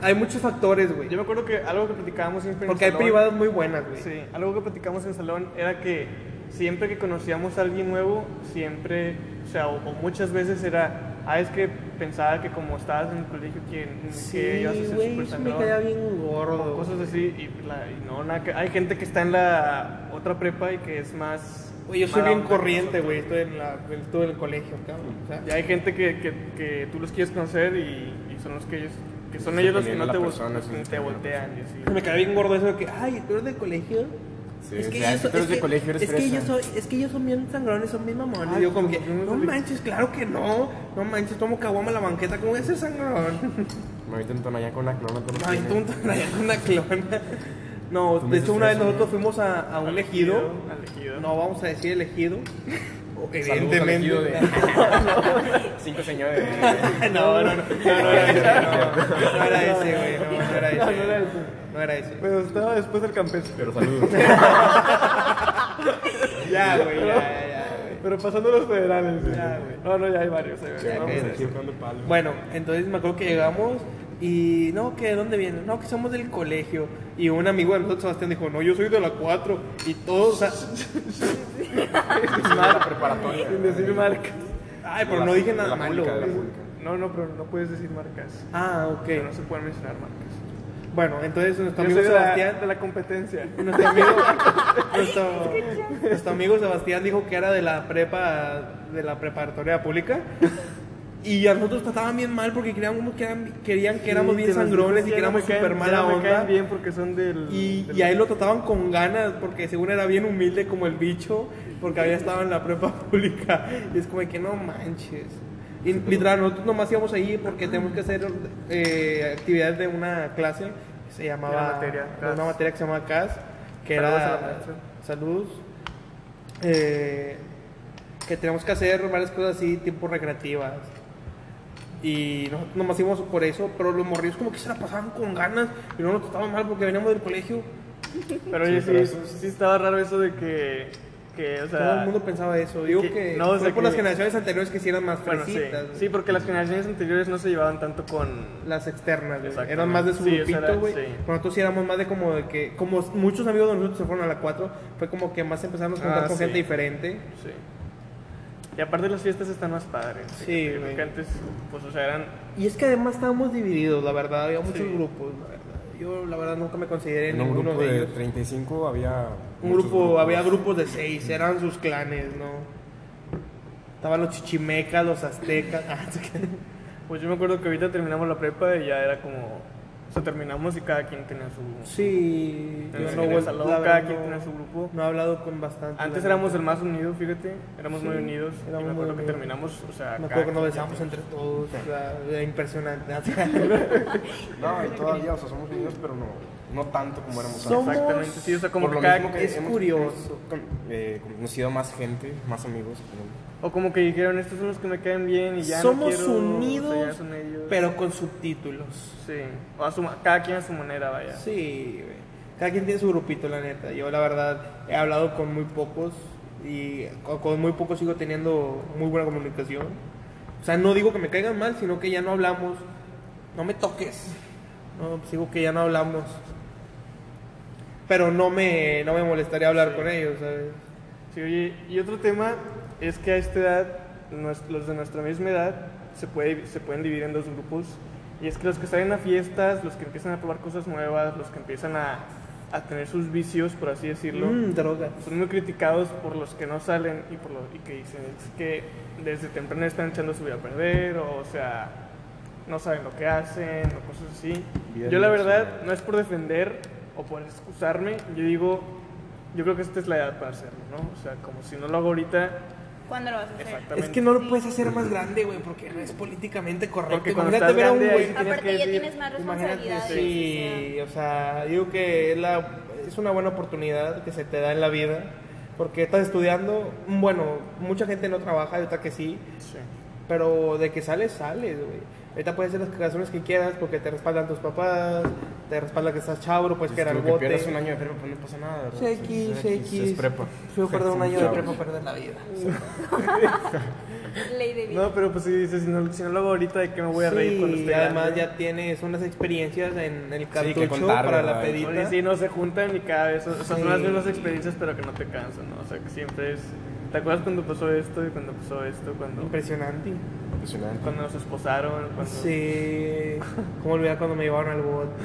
[SPEAKER 2] Hay muchos factores, güey.
[SPEAKER 1] Yo me acuerdo que algo que platicábamos siempre en
[SPEAKER 2] Porque hay
[SPEAKER 1] salón-
[SPEAKER 2] privadas muy buenas, güey.
[SPEAKER 1] Sí, algo que platicamos en salón era que siempre que conocíamos a alguien nuevo, siempre, o sea, o, o muchas veces era, ah, es que pensaba que como estabas en el colegio, que,
[SPEAKER 2] Sí,
[SPEAKER 1] que ibas a ser súper
[SPEAKER 2] eso me caía bien
[SPEAKER 1] o
[SPEAKER 2] gordo.
[SPEAKER 1] cosas así, y, la- y no, nada que- hay gente que está en la otra prepa y que es más...
[SPEAKER 2] Güey, yo soy bien corriente, güey. Estoy en, la, estuve en el colegio, cabrón. O sea,
[SPEAKER 1] Y hay gente que, que, que tú los quieres conocer y, y son los que ellos, que son ellos los que no te,
[SPEAKER 3] persona,
[SPEAKER 1] los que te voltean y así.
[SPEAKER 2] me cae bien gordo eso de que, ay, tú eres del colegio.
[SPEAKER 3] Sí,
[SPEAKER 2] es que,
[SPEAKER 3] o sea,
[SPEAKER 2] ellos,
[SPEAKER 3] si tú eres
[SPEAKER 2] es
[SPEAKER 3] de
[SPEAKER 2] que-
[SPEAKER 3] colegio, eres
[SPEAKER 2] es que ellos son, es que ellos son bien sangrones, son bien mamones. Y yo como que,
[SPEAKER 1] no
[SPEAKER 2] manches, claro que no. No manches, tomo caguama en la banqueta, ¿cómo voy a ser sangrón? [LAUGHS]
[SPEAKER 3] Me aviento en allá con la clona. fines.
[SPEAKER 2] tú un allá con una clona. [LAUGHS] No, de hecho una vez nosotros fuimos a, a un ejido.
[SPEAKER 1] Al ejido.
[SPEAKER 2] No vamos a decir elegido. Evidentemente. [LAUGHS]
[SPEAKER 3] Cinco señores.
[SPEAKER 2] No, no, no, no, no era ese, no, no güey, no, no era ese.
[SPEAKER 1] No, no era ese.
[SPEAKER 2] No era ese.
[SPEAKER 1] Pero estaba después del campestre.
[SPEAKER 3] Pero saludos. [LAUGHS]
[SPEAKER 2] Ya, güey, ya, ya.
[SPEAKER 1] Pero pasando los federales.
[SPEAKER 2] Ya, güey.
[SPEAKER 1] No, no, ya hay varios.
[SPEAKER 2] Ya,
[SPEAKER 3] palo.
[SPEAKER 2] Bueno, entonces me acuerdo que llegamos y no, que ¿de dónde vienen? No, que somos del colegio. Y un amigo de nosotros, Sebastián, dijo, no, yo soy de la 4. Y todos, sea,
[SPEAKER 3] la preparatoria.
[SPEAKER 1] Sin decir marcas.
[SPEAKER 2] ay, pero no dije nada malo.
[SPEAKER 3] pública.
[SPEAKER 1] No, no, pero no puedes decir marcas.
[SPEAKER 2] Ah, ok.
[SPEAKER 1] No se pueden mencionar marcas.
[SPEAKER 2] Bueno, entonces nuestro amigo
[SPEAKER 1] soy de la,
[SPEAKER 2] Sebastián,
[SPEAKER 1] de la competencia.
[SPEAKER 2] nuestro amigo, [LAUGHS] nuestro, nuestro amigo Sebastián dijo que era de la prepa, de la preparatoria pública. Y a nosotros trataban bien mal porque querían que, eran- querían que éramos bien
[SPEAKER 1] Sí,
[SPEAKER 2] sangrones y que éramos
[SPEAKER 1] ya
[SPEAKER 2] mala
[SPEAKER 1] me
[SPEAKER 2] onda.
[SPEAKER 1] caen bien porque son del.
[SPEAKER 2] Y,
[SPEAKER 1] del-
[SPEAKER 2] y a él lo trataban con ganas porque según era bien humilde como el bicho, porque había estado en la prepa [LAUGHS] pública. Y es como que no manches. Y literal, nosotros nomás íbamos ahí porque tenemos que hacer eh, actividades de una clase que se llamaba.
[SPEAKER 1] Una materia,
[SPEAKER 2] una que se llama CAS, que
[SPEAKER 1] Saludos
[SPEAKER 2] era.
[SPEAKER 1] maestra.
[SPEAKER 2] Salud. Eh, que tenemos que hacer varias cosas así, tipo recreativas. Y nosotros nomás íbamos por eso, pero los morrillos como que se la pasaban con ganas y no nos trataban mal porque veníamos del colegio.
[SPEAKER 1] Pero
[SPEAKER 3] Sí,
[SPEAKER 1] sí,
[SPEAKER 3] pero
[SPEAKER 1] sí,
[SPEAKER 3] eso
[SPEAKER 1] estaba raro eso de que. que o sea,
[SPEAKER 2] Todo el mundo pensaba eso. Digo
[SPEAKER 1] que-
[SPEAKER 2] que,
[SPEAKER 1] no, o
[SPEAKER 2] fue
[SPEAKER 1] sea,
[SPEAKER 2] por
[SPEAKER 1] que-
[SPEAKER 2] las generaciones anteriores que sí eran más
[SPEAKER 1] Bueno, sí.
[SPEAKER 2] fresitas. güey.
[SPEAKER 1] Sí, porque las generaciones anteriores no se llevaban tanto con.
[SPEAKER 2] Las externas, güey. Eran más de su
[SPEAKER 1] Sí, o sea,
[SPEAKER 2] grupito, güey.
[SPEAKER 1] sí.
[SPEAKER 2] Nosotros sí éramos más de como de que, como muchos amigos de nosotros se fueron a la 4, fue como que más empezamos a juntar
[SPEAKER 1] Ah,
[SPEAKER 2] con
[SPEAKER 1] sí.
[SPEAKER 2] gente diferente.
[SPEAKER 1] Sí. Y aparte las fiestas están más padres.
[SPEAKER 2] Sí, güey.
[SPEAKER 1] Porque antes, pues, o sea, eran.
[SPEAKER 2] Y es que además estábamos divididos, la verdad. Había muchos
[SPEAKER 1] Sí.
[SPEAKER 2] grupos, la verdad. Yo, la verdad, nunca me consideré
[SPEAKER 3] En un
[SPEAKER 2] ninguno
[SPEAKER 3] grupo
[SPEAKER 2] de
[SPEAKER 3] de
[SPEAKER 2] ellos.
[SPEAKER 3] 35 había.
[SPEAKER 2] Un grupo,
[SPEAKER 3] grupos.
[SPEAKER 2] había grupos de seis, eran sus clanes, ¿no? Estaban los chichimecas, los aztecas. [LAUGHS] Ah, es que-
[SPEAKER 1] Pues yo me acuerdo que ahorita terminamos la prepa y ya era como. O sea, terminamos y cada quien tenía su.
[SPEAKER 2] sí, yo no
[SPEAKER 1] en salón, cada
[SPEAKER 2] verdad,
[SPEAKER 1] quien
[SPEAKER 2] no-
[SPEAKER 1] tenía su grupo.
[SPEAKER 2] No he hablado con bastante.
[SPEAKER 1] Antes éramos el más unido, fíjate. Éramos
[SPEAKER 2] Sí,
[SPEAKER 1] muy unidos. y me acuerdo que terminamos, o sea.
[SPEAKER 2] Me acuerdo que nos besamos entre todos, o sea, era impresionante. [LAUGHS]
[SPEAKER 3] No, y todavía, o sea, somos unidos, pero no, no tanto como éramos
[SPEAKER 2] Somos-
[SPEAKER 3] antes.
[SPEAKER 1] Exactamente, sí, o sea, como
[SPEAKER 3] Por
[SPEAKER 1] que
[SPEAKER 3] lo mismo que
[SPEAKER 2] es
[SPEAKER 3] hemos-
[SPEAKER 2] curioso.
[SPEAKER 3] hemos con- eh, conocido más gente, más amigos. como-
[SPEAKER 1] O como que dijeron, estos son los que me caen bien y ya
[SPEAKER 2] Somos
[SPEAKER 1] no quiero,
[SPEAKER 2] unidos,
[SPEAKER 1] o sea, ya son ellos.
[SPEAKER 2] pero con subtítulos.
[SPEAKER 1] Sí, o a su ma- cada quien a su manera, vaya.
[SPEAKER 2] Sí, güey. Cada quien tiene su grupito, la neta. Yo, la verdad, he hablado con muy pocos y con, con muy pocos sigo teniendo muy buena comunicación. O sea, no digo que me caigan mal, sino que ya no hablamos. No me toques. No, pues digo que ya no hablamos. Pero no me, no me molestaría hablar
[SPEAKER 1] Sí.
[SPEAKER 2] con ellos, ¿sabes?
[SPEAKER 1] Sí, oye, y otro tema es que a esta edad, los de nuestra misma edad, se, puede, se pueden dividir en dos grupos. Y es que los que salen a fiestas, los que empiezan a probar cosas nuevas, los que empiezan a, a tener sus vicios, por así decirlo,
[SPEAKER 2] Mm, droga.
[SPEAKER 1] son muy criticados por los que no salen y, por lo, y que dicen es que desde temprano están echando su vida a perder, o, o sea, no saben lo que hacen, o cosas así.
[SPEAKER 3] Vida
[SPEAKER 1] Yo la verdad, no es por defender o por excusarme, yo digo, yo creo que esta es la edad para hacerlo, ¿no? O sea, como si no lo hago ahorita,
[SPEAKER 4] ¿Cuándo lo vas a hacer?
[SPEAKER 1] Exactamente.
[SPEAKER 2] Es que no lo puedes hacer más grande, güey, porque no es políticamente correcto.
[SPEAKER 1] Porque cuando
[SPEAKER 2] Imagínate
[SPEAKER 1] estás
[SPEAKER 2] ver a un güey.
[SPEAKER 4] Aparte
[SPEAKER 1] que
[SPEAKER 4] ya
[SPEAKER 1] decir,
[SPEAKER 4] tienes más
[SPEAKER 2] Imagínate,
[SPEAKER 4] responsabilidades.
[SPEAKER 2] sí, o sea, digo que es, la, es una buena oportunidad que se te da en la vida, porque estás estudiando, bueno, mucha gente no trabaja, y otra que sí,
[SPEAKER 1] Sí.
[SPEAKER 2] pero de que sales, sales, güey. Ahorita puedes hacer las canciones que quieras porque te respaldan tus papás, te respalda que estás chavro, puedes quedar al
[SPEAKER 3] Como que
[SPEAKER 2] bote.
[SPEAKER 3] pierdas un año de prepa, pues no pasa nada, ¿verdad?
[SPEAKER 2] CX,
[SPEAKER 3] Es- es- prepa.
[SPEAKER 2] Perder un año de prepa, perder la vida. [LAUGHS]
[SPEAKER 4] Ley de vida.
[SPEAKER 1] No, pero pues si dices, si no, si no lo hago ahorita, ¿de qué me voy a reír cuando esté
[SPEAKER 2] además ya tienes unas experiencias en el
[SPEAKER 3] que
[SPEAKER 2] cartucho para la pedita.
[SPEAKER 1] Sí, no se juntan y cada vez, o sea,
[SPEAKER 2] Sí.
[SPEAKER 1] son las mismas experiencias, pero que no te cansan, ¿no? O sea, que siempre es, ¿te acuerdas cuando pasó esto y cuando pasó esto? Cuando,
[SPEAKER 2] Impresionante.
[SPEAKER 3] Impresionante.
[SPEAKER 1] cuando nos esposaron, cuando...
[SPEAKER 2] Sí. ¿Cómo olvidar cuando me llevaron al bote?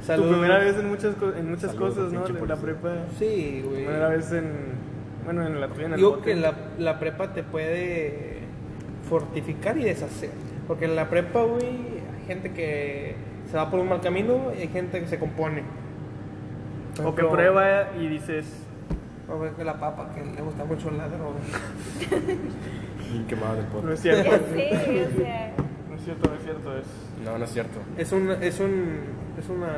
[SPEAKER 1] Tu
[SPEAKER 2] Saludos.
[SPEAKER 1] primera vez en muchas, co- en muchas
[SPEAKER 3] Saludos,
[SPEAKER 1] cosas, ¿no? la
[SPEAKER 3] policía.
[SPEAKER 1] prepa.
[SPEAKER 2] Sí,
[SPEAKER 1] Tu
[SPEAKER 2] güey.
[SPEAKER 1] primera vez en, bueno, en la tuya, en el
[SPEAKER 2] Digo
[SPEAKER 1] bote.
[SPEAKER 2] que la, la prepa te puede fortificar y deshacer. Porque en la prepa, güey, hay gente que se va por un mal camino y hay gente que se compone. Por
[SPEAKER 1] O que prueba y dices,
[SPEAKER 2] o ve que la papa, que le gusta mucho la droga. [LAUGHS]
[SPEAKER 3] Bien quemado del
[SPEAKER 1] no
[SPEAKER 3] podcast.
[SPEAKER 1] es cierto,
[SPEAKER 4] Ya sé, o sea.
[SPEAKER 1] no es cierto, no es cierto, es...
[SPEAKER 3] No, no es cierto.
[SPEAKER 2] Es un, es un, es una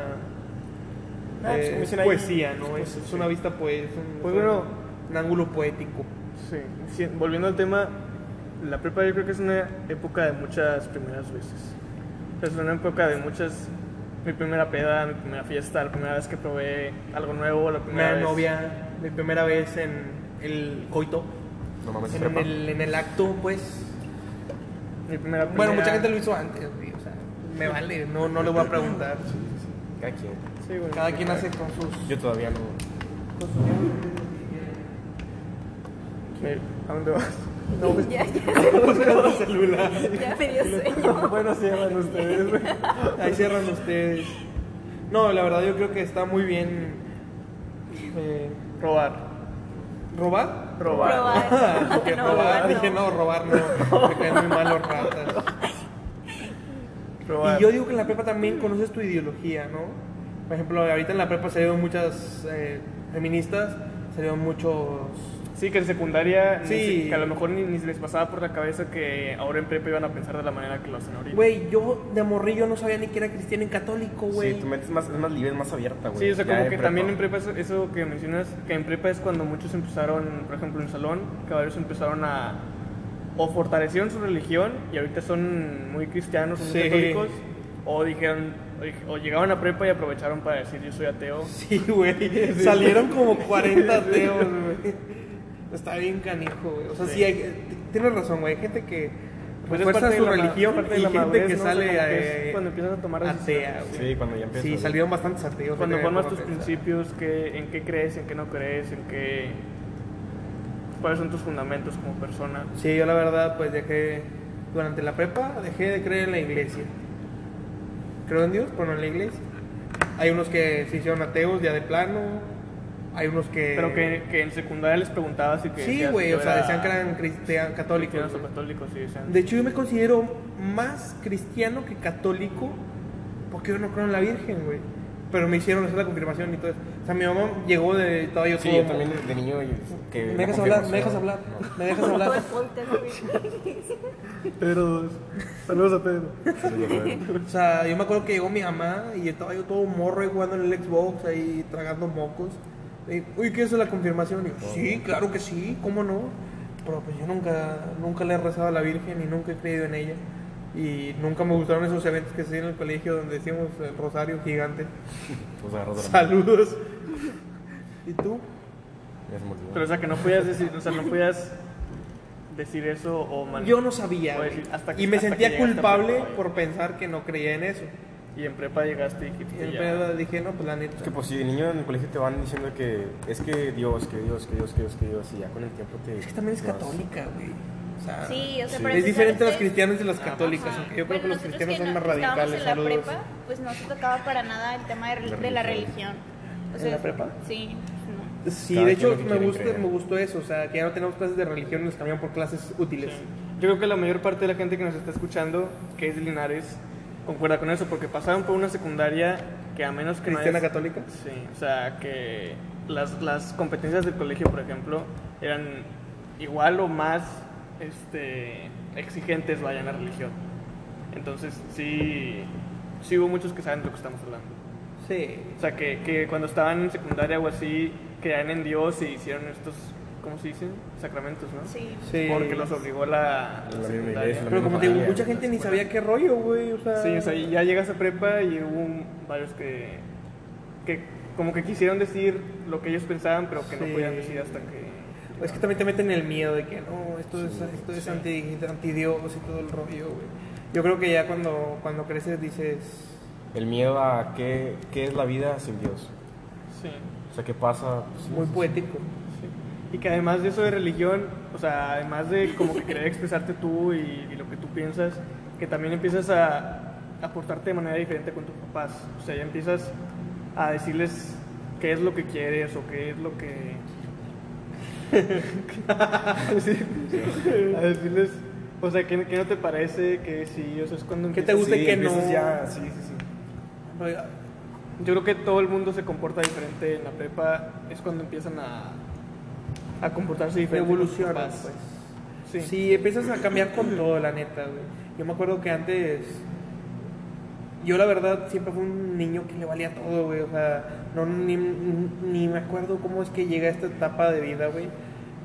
[SPEAKER 1] Ah, pues,
[SPEAKER 2] eh, es poesía, ¿no?
[SPEAKER 1] pues,
[SPEAKER 2] Es, es una vista pues, un,
[SPEAKER 1] Pues
[SPEAKER 2] es un-
[SPEAKER 1] bueno.
[SPEAKER 2] un ángulo poético.
[SPEAKER 1] Sí, sí, volviendo al tema, la prepa yo creo que es una época de muchas primeras veces. Es una época de muchas... Mi primera peda, mi primera fiesta, la primera vez que probé algo nuevo, la primera
[SPEAKER 2] Primera
[SPEAKER 1] vez...
[SPEAKER 2] novia, mi primera vez en el coito,
[SPEAKER 3] No mames,
[SPEAKER 2] en el, en el acto, pues.
[SPEAKER 1] Mi primera
[SPEAKER 2] Bueno,
[SPEAKER 1] pelea.
[SPEAKER 2] mucha gente lo hizo antes, güey, o sea, me vale, no, no le voy a preguntar.
[SPEAKER 3] Cada quien.
[SPEAKER 1] Sí, bueno,
[SPEAKER 2] Cada
[SPEAKER 1] sí,
[SPEAKER 2] quien hace con sus...
[SPEAKER 3] Yo todavía no.
[SPEAKER 1] Sí, ¿A dónde vas?
[SPEAKER 4] Ya, ya. [LAUGHS] [LAUGHS]
[SPEAKER 2] celular.
[SPEAKER 4] Ya me dio sueño. [LAUGHS]
[SPEAKER 1] bueno, cierran ustedes. güey.
[SPEAKER 2] Ahí cierran ustedes. No, la verdad yo creo que está muy bien eh,
[SPEAKER 1] Robar.
[SPEAKER 2] robar.
[SPEAKER 1] Robar.
[SPEAKER 4] Probar. [LAUGHS]
[SPEAKER 2] Dije,
[SPEAKER 4] No,
[SPEAKER 2] robar,
[SPEAKER 4] no.
[SPEAKER 2] dije no, robar no. Me caen muy mal los ratas.
[SPEAKER 1] Robar.
[SPEAKER 2] Y yo digo que en la prepa también conoces tu ideología, ¿no? Por ejemplo, ahorita en la prepa salieron muchas eh, feministas, salieron muchos...
[SPEAKER 1] Sí, que en secundaria,
[SPEAKER 2] Sí.
[SPEAKER 1] que a lo mejor ni, ni se les pasaba por la cabeza que ahora en prepa iban a pensar de la manera que lo hacen ahorita.
[SPEAKER 2] Güey, yo de morrillo no sabía ni que era cristiano y católico, güey.
[SPEAKER 3] Sí, tu mente es más, es más libre, es más abierta, güey.
[SPEAKER 1] Sí, o sea,
[SPEAKER 3] Ya
[SPEAKER 1] como
[SPEAKER 3] en
[SPEAKER 1] que
[SPEAKER 3] prepa.
[SPEAKER 1] también en prepa, eso, eso que mencionas, que en prepa es cuando muchos empezaron, por ejemplo, en salón, que varios empezaron a, o fortalecieron su religión y ahorita son muy cristianos, son muy católicos, o dijeron, o llegaron a prepa y aprovecharon para decir yo soy ateo.
[SPEAKER 2] Sí, güey. [LAUGHS] Salieron como 40 ateos, güey. [LAUGHS] Está bien canijo, güey. O sea, sí,
[SPEAKER 1] Sí.
[SPEAKER 2] hay, tienes razón, güey. Hay gente que
[SPEAKER 1] Pues
[SPEAKER 2] refuerza su
[SPEAKER 1] la
[SPEAKER 2] religión y gente
[SPEAKER 1] madurez,
[SPEAKER 2] que
[SPEAKER 1] ¿no? O sea,
[SPEAKER 2] sale
[SPEAKER 1] que
[SPEAKER 2] eh,
[SPEAKER 1] es cuando empiezas a tomar
[SPEAKER 2] atea,
[SPEAKER 1] decisiones.
[SPEAKER 2] güey.
[SPEAKER 3] Sí, cuando ya empiezas.
[SPEAKER 2] Sí, salieron bastantes ateos.
[SPEAKER 1] Cuando
[SPEAKER 2] que
[SPEAKER 1] formas tus principios, qué, en qué crees, en qué no crees, en qué... cuáles son tus fundamentos como persona.
[SPEAKER 2] Sí, yo la verdad, pues dejé, durante la prepa, dejé de creer en la iglesia. Creo en Dios, pero no en la iglesia. Hay unos que se hicieron ateos ya de plano. Hay unos que...
[SPEAKER 1] Pero que, que en secundaria les preguntabas y que
[SPEAKER 2] Sí, güey,
[SPEAKER 1] yo
[SPEAKER 2] o sea, decían que eran cristianos, católicos.
[SPEAKER 1] cristianos o católicos, sí, decían.
[SPEAKER 2] De hecho, yo me considero más cristiano que católico porque yo no creo en la Virgen, güey. Pero me hicieron hacer la confirmación y todo eso. O sea, mi mamá llegó de todavía
[SPEAKER 3] Sí,
[SPEAKER 2] todo-
[SPEAKER 3] yo también de niño. y- Que
[SPEAKER 2] ¿Me dejas hablar? ¿Me dejas hablar?
[SPEAKER 3] No.
[SPEAKER 2] ¿Me dejas hablar? [LAUGHS]
[SPEAKER 1] Pedro 2. Saludos a Pedro.
[SPEAKER 3] Yo.
[SPEAKER 2] O sea, yo me acuerdo que llegó mi mamá y estaba yo todo morro ahí jugando en el Xbox, ahí tragando mocos. Uy, ¿qué es la confirmación? Y yo, sí, claro que sí, ¿cómo no? Pero pues yo nunca, nunca le he rezado a la Virgen y nunca he creído en ella. Y nunca me gustaron esos eventos que se hacían en el colegio donde decíamos el rosario gigante. [LAUGHS]
[SPEAKER 3] Pues.
[SPEAKER 2] Saludos. ¿Y tú?
[SPEAKER 1] Pero o sea, que no podías decir, o sea, no podías decir eso o mal.
[SPEAKER 2] Yo no sabía.
[SPEAKER 1] O
[SPEAKER 2] güey.
[SPEAKER 1] decir, hasta que-
[SPEAKER 2] y me
[SPEAKER 1] hasta
[SPEAKER 2] sentía culpable por pensar que no creía en eso.
[SPEAKER 1] Y en prepa llegaste y dijiste
[SPEAKER 2] Y
[SPEAKER 1] que
[SPEAKER 2] en
[SPEAKER 1] ya.
[SPEAKER 2] pedo dije, no, pues la neta.
[SPEAKER 3] Es que pues si de niño en el colegio te van diciendo que es que Dios, que Dios, que Dios, que Dios, que Dios, y ya con el tiempo te...
[SPEAKER 2] Es que también es católica, güey. O sea,
[SPEAKER 4] Sí, o sea,
[SPEAKER 3] Sí.
[SPEAKER 4] para
[SPEAKER 2] es diferente a las
[SPEAKER 4] ustedes-
[SPEAKER 2] cristianas de católicas,
[SPEAKER 4] Ajá.
[SPEAKER 2] aunque yo creo
[SPEAKER 4] Bueno,
[SPEAKER 2] que los cristianos
[SPEAKER 4] que
[SPEAKER 2] son más radicales.
[SPEAKER 4] en la
[SPEAKER 2] Saludos.
[SPEAKER 4] prepa, pues no se tocaba para nada el tema de,
[SPEAKER 3] La
[SPEAKER 4] de la
[SPEAKER 3] religión.
[SPEAKER 4] O
[SPEAKER 2] ¿En la prepa?
[SPEAKER 4] Sí, no.
[SPEAKER 2] Sí,
[SPEAKER 3] Cada
[SPEAKER 2] de hecho me gusta, me gustó eso, o sea, que ya no tenemos clases de religión y nos cambian por clases útiles.
[SPEAKER 1] Sí. Yo creo que la mayor parte de la gente que nos está escuchando, que es de Linares, concuerda con eso, porque pasaron por una secundaria que a menos que no
[SPEAKER 2] ¿Cristiana
[SPEAKER 1] hayas-
[SPEAKER 2] católica?
[SPEAKER 1] Sí, o sea, que las, las competencias del colegio, por ejemplo, eran igual o más este, exigentes, vaya, en la religión. Entonces, sí, sí hubo muchos que saben de lo que estamos hablando.
[SPEAKER 2] Sí.
[SPEAKER 1] O sea, que, que cuando estaban en secundaria o así, creían en Dios y hicieron estos, ¿cómo se dicen? Sacramentos, ¿no?
[SPEAKER 4] Sí.
[SPEAKER 2] Sí.
[SPEAKER 1] Porque los obligó la,
[SPEAKER 3] La misma
[SPEAKER 1] secundaria.
[SPEAKER 3] iglesia, la
[SPEAKER 2] Pero como te digo, mucha gente ni sabía qué rollo, güey. O sea,
[SPEAKER 1] Sí, o sea, ya llegas a prepa y hubo un- varios que, que como que quisieron decir lo que ellos pensaban, pero que no
[SPEAKER 2] Sí.
[SPEAKER 1] podían decir hasta que...
[SPEAKER 2] Es que también te meten el miedo de que no, esto es, esto es anti, anti Dios y todo el rollo, güey. Yo creo que ya cuando, cuando creces dices,
[SPEAKER 3] El miedo a qué, qué es la vida sin Dios.
[SPEAKER 1] Sí,
[SPEAKER 3] O sea, qué pasa. Pues,
[SPEAKER 2] muy poético.
[SPEAKER 1] Y que además de eso de religión, o sea, además de como que querer expresarte tú y, y lo que tú piensas, que también empiezas a, a portarte de manera diferente con tus papás. O sea, ya empiezas a decirles qué es lo que quieres o qué es lo que... [LAUGHS] A decirles, o sea, que, que no te parece, que sí, o sea, es cuando...
[SPEAKER 2] ¿Qué te gusta y
[SPEAKER 3] Sí,
[SPEAKER 2] qué
[SPEAKER 3] empiezas
[SPEAKER 2] no?
[SPEAKER 3] ya, sí, sí, sí.
[SPEAKER 1] Yo creo que todo el mundo se comporta diferente en la prepa, es cuando empiezan a, a comportarse diferente. papás.
[SPEAKER 2] pues.
[SPEAKER 1] Sí.
[SPEAKER 2] Sí. empiezas a cambiar con todo, la neta, güey. Yo me acuerdo que antes. Yo, la verdad, siempre fui un niño que le valía todo, güey. O sea, no, ni, ni me acuerdo cómo es que llegué a esta etapa de vida, güey.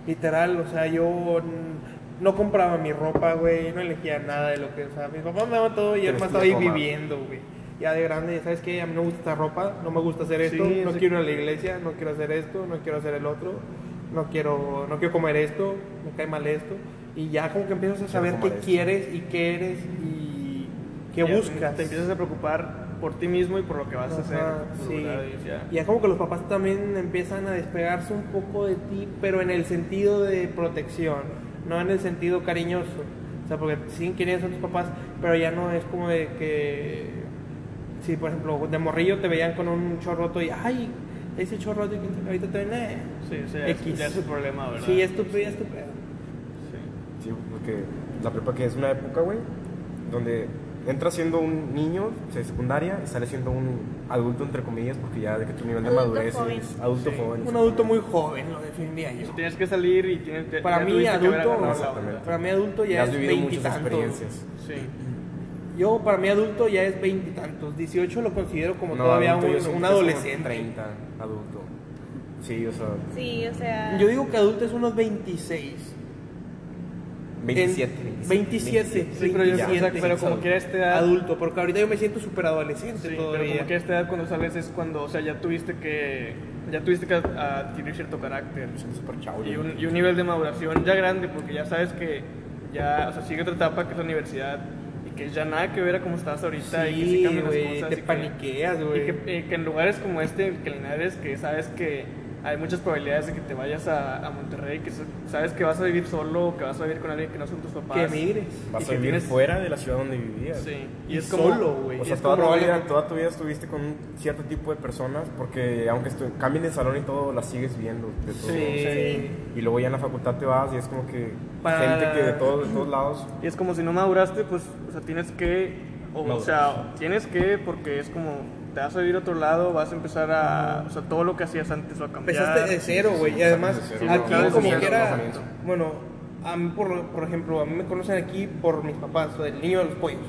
[SPEAKER 2] Literal, o sea, yo no compraba mi ropa, güey. No elegía nada de lo que. O sea, mis papás me daban todo y yo más
[SPEAKER 3] es
[SPEAKER 2] estaba ahí
[SPEAKER 3] toma.
[SPEAKER 2] viviendo, güey. Ya de grande, ¿sabes qué? A mí no me gusta esta ropa, no me gusta hacer esto,
[SPEAKER 1] Sí,
[SPEAKER 2] no quiero ir a la iglesia, no quiero hacer esto, no quiero hacer el otro, no quiero, no quiero comer esto, me cae mal esto. Y ya como que empiezas a saber qué
[SPEAKER 3] esto.
[SPEAKER 2] quieres y qué eres y qué
[SPEAKER 1] Ya
[SPEAKER 2] buscas.
[SPEAKER 1] Te empiezas a preocupar por ti mismo y por lo que vas a hacer.
[SPEAKER 2] Sí.
[SPEAKER 1] ya.
[SPEAKER 2] Y ya como que los papás también empiezan a despegarse un poco de ti, pero en el sentido de protección, no en el sentido cariñoso. O sea, porque siguen queriendo ser tus papás, pero ya no es como de que... Si, por ejemplo, de morrillo te veían con un chorroto y, ay, ese chorroto y que ahorita te ven, eh.
[SPEAKER 1] Sí, sí, ya, es-
[SPEAKER 2] X.
[SPEAKER 1] ya es el problema, ¿verdad?
[SPEAKER 2] Sí, estúpido, estúpido.
[SPEAKER 1] Sí.
[SPEAKER 3] Sí, porque la prepa que es una época, güey, donde entras siendo un niño de secundaria y sales siendo un adulto, entre comillas, porque ya de que tu nivel de
[SPEAKER 4] Adulto
[SPEAKER 3] madurez
[SPEAKER 4] joven.
[SPEAKER 3] es adulto
[SPEAKER 1] Sí.
[SPEAKER 3] joven.
[SPEAKER 2] Un adulto muy joven, lo definiría yo.
[SPEAKER 1] O sea, tienes que salir y tienes te-
[SPEAKER 2] Para mí,
[SPEAKER 1] que
[SPEAKER 2] adulto. Para mí adulto ya,
[SPEAKER 3] Ya has
[SPEAKER 2] es
[SPEAKER 3] vivido muchas
[SPEAKER 2] veintitantos.
[SPEAKER 3] experiencias.
[SPEAKER 1] Sí.
[SPEAKER 2] Yo, para mí adulto ya es veintitantos. 18 lo considero como
[SPEAKER 3] No,
[SPEAKER 2] todavía
[SPEAKER 3] adulto
[SPEAKER 2] un, adolescente.
[SPEAKER 3] 30, adulto. Sí, o sea,
[SPEAKER 4] Sí, o sea.
[SPEAKER 2] Yo digo que adulto es unos 26.
[SPEAKER 3] 27.
[SPEAKER 2] En- 27.
[SPEAKER 1] Sí, pero, yo, o sea,
[SPEAKER 2] 27.
[SPEAKER 1] pero como que a esta edad...
[SPEAKER 2] Adulto, porque ahorita yo me siento súper adolescente
[SPEAKER 1] Sí, pero como que a esta edad cuando sales es cuando, o sea, ya tuviste que... Ya tuviste que adquirir cierto carácter.
[SPEAKER 3] súper chavo.
[SPEAKER 1] y un, y un nivel de maduración ya grande, porque ya sabes que ya, o sea, sigue otra etapa que es la universidad que ya nada que ver a cómo estás ahorita y que sí cambian las cosas.
[SPEAKER 2] te
[SPEAKER 1] y que-
[SPEAKER 2] paniqueas, güey.
[SPEAKER 1] que, y que en lugares como este, que Linares, que sabes que hay muchas probabilidades de que te vayas a, a Monterrey, que sa- sabes que vas a vivir solo, que vas a vivir con alguien que no son tus papás.
[SPEAKER 2] Que emigres.
[SPEAKER 3] Vas
[SPEAKER 1] y
[SPEAKER 3] a
[SPEAKER 1] que
[SPEAKER 3] vivir
[SPEAKER 1] tienes-
[SPEAKER 3] fuera de la ciudad donde vivías.
[SPEAKER 1] Sí, y,
[SPEAKER 2] Y
[SPEAKER 1] es como...
[SPEAKER 2] solo, güey.
[SPEAKER 3] O sea, toda tu,
[SPEAKER 2] como-
[SPEAKER 3] vida, toda tu vida estuviste con un cierto tipo de personas porque aunque estu- cambien de salón y todo, las sigues viendo. De todo.
[SPEAKER 2] Sí.
[SPEAKER 3] Y luego ya en la facultad te vas y es como que
[SPEAKER 2] Para-
[SPEAKER 3] gente que de todos, de todos lados.
[SPEAKER 1] Y es como si no maduraste, pues, o sea, tienes que, o, sea, tienes que, porque es como, te vas a vivir a otro lado, vas a empezar a, o sea, todo lo que hacías antes va a cambiar.
[SPEAKER 2] Empezaste de cero, güey. Y además,
[SPEAKER 3] de cero.
[SPEAKER 2] aquí
[SPEAKER 1] Claro,
[SPEAKER 2] como
[SPEAKER 1] sí,
[SPEAKER 2] que
[SPEAKER 1] sí,
[SPEAKER 2] era. Bueno, a mí, por, por ejemplo, a mí me conocen aquí por mis papás, o el niño de los pollos.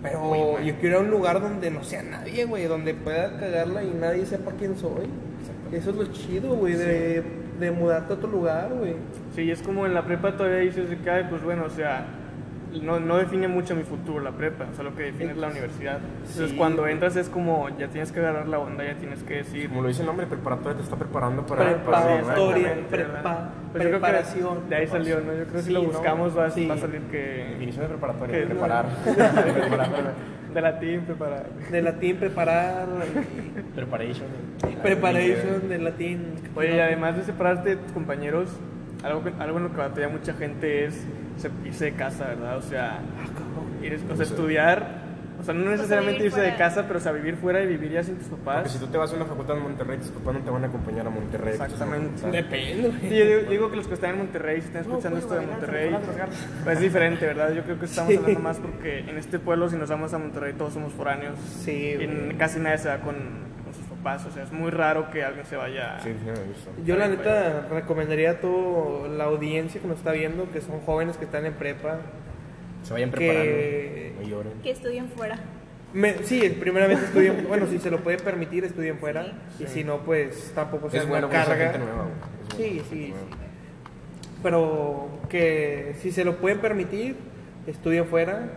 [SPEAKER 2] Pero yo quiero ir a un lugar donde no sea nadie, güey. Donde pueda cagarla y nadie sepa quién soy. Eso es lo chido, güey, de, de mudarte a otro lugar, güey.
[SPEAKER 1] Sí, es como en la prepa todavía dices de que, pues bueno, o sea, no, no define mucho mi futuro la prepa, o sea, lo que define es la universidad. Entonces,
[SPEAKER 2] Sí.
[SPEAKER 1] cuando entras es como, ya tienes que agarrar la onda, ya tienes que decir...
[SPEAKER 3] Como lo dice el nombre, preparatoria te está preparando para... para
[SPEAKER 2] Preparatoria, prepa-.
[SPEAKER 1] Pues
[SPEAKER 2] preparación.
[SPEAKER 1] De ahí salió, ¿no? Yo creo que si
[SPEAKER 2] Sí,
[SPEAKER 1] lo
[SPEAKER 2] ¿no?
[SPEAKER 1] buscamos va, a-
[SPEAKER 2] Sí.
[SPEAKER 1] va a salir que...
[SPEAKER 3] Definición de preparatoria,
[SPEAKER 1] que-
[SPEAKER 3] preparar. [LAUGHS] [LAUGHS]
[SPEAKER 1] De latín, preparar.
[SPEAKER 2] De latín preparar.
[SPEAKER 3] Preparation.
[SPEAKER 2] preparation de latín.
[SPEAKER 1] Oye, y además de separarte de tus compañeros, algo, que- algo en lo que batalla mucha gente es se- irse de casa, ¿verdad? O sea, ir, o sea, estudiar, o sea, no necesariamente irse de casa, pero o sea, vivir fuera y vivir ya sin tus
[SPEAKER 3] Porque
[SPEAKER 1] papás.
[SPEAKER 3] si tú te vas a una facultad en Monterrey, tus papás no te van a acompañar a Monterrey.
[SPEAKER 1] Exactamente.
[SPEAKER 2] Depende, güey.
[SPEAKER 1] Sí, yo digo, digo que los que están en Monterrey, si están escuchando esto de Monterrey, pues es diferente, ¿verdad? Yo creo que estamos
[SPEAKER 2] Sí.
[SPEAKER 1] hablando más porque en este pueblo, si nos vamos a Monterrey, todos somos foráneos
[SPEAKER 2] Sí,
[SPEAKER 1] y casi nadie se va con. Pasa, o sea, es muy raro que alguien se vaya.
[SPEAKER 3] Sí, sí, me he visto.
[SPEAKER 2] Yo la neta recomendaría a toda la audiencia que nos está viendo, que son jóvenes que están en prepa,
[SPEAKER 3] Se vayan
[SPEAKER 2] Que-
[SPEAKER 3] preparando. No lloren.
[SPEAKER 4] Que estudien fuera.
[SPEAKER 2] Me- sí, primeramente estudien, bueno, si se lo pueden permitir, estudien fuera, y
[SPEAKER 3] Sí.
[SPEAKER 2] si no, pues tampoco sea
[SPEAKER 3] Es
[SPEAKER 2] una
[SPEAKER 3] bueno
[SPEAKER 2] carga.
[SPEAKER 3] gente nueva, güey. Es
[SPEAKER 2] Sí,
[SPEAKER 3] bueno
[SPEAKER 2] sí. Pero que si se lo pueden permitir, estudien fuera,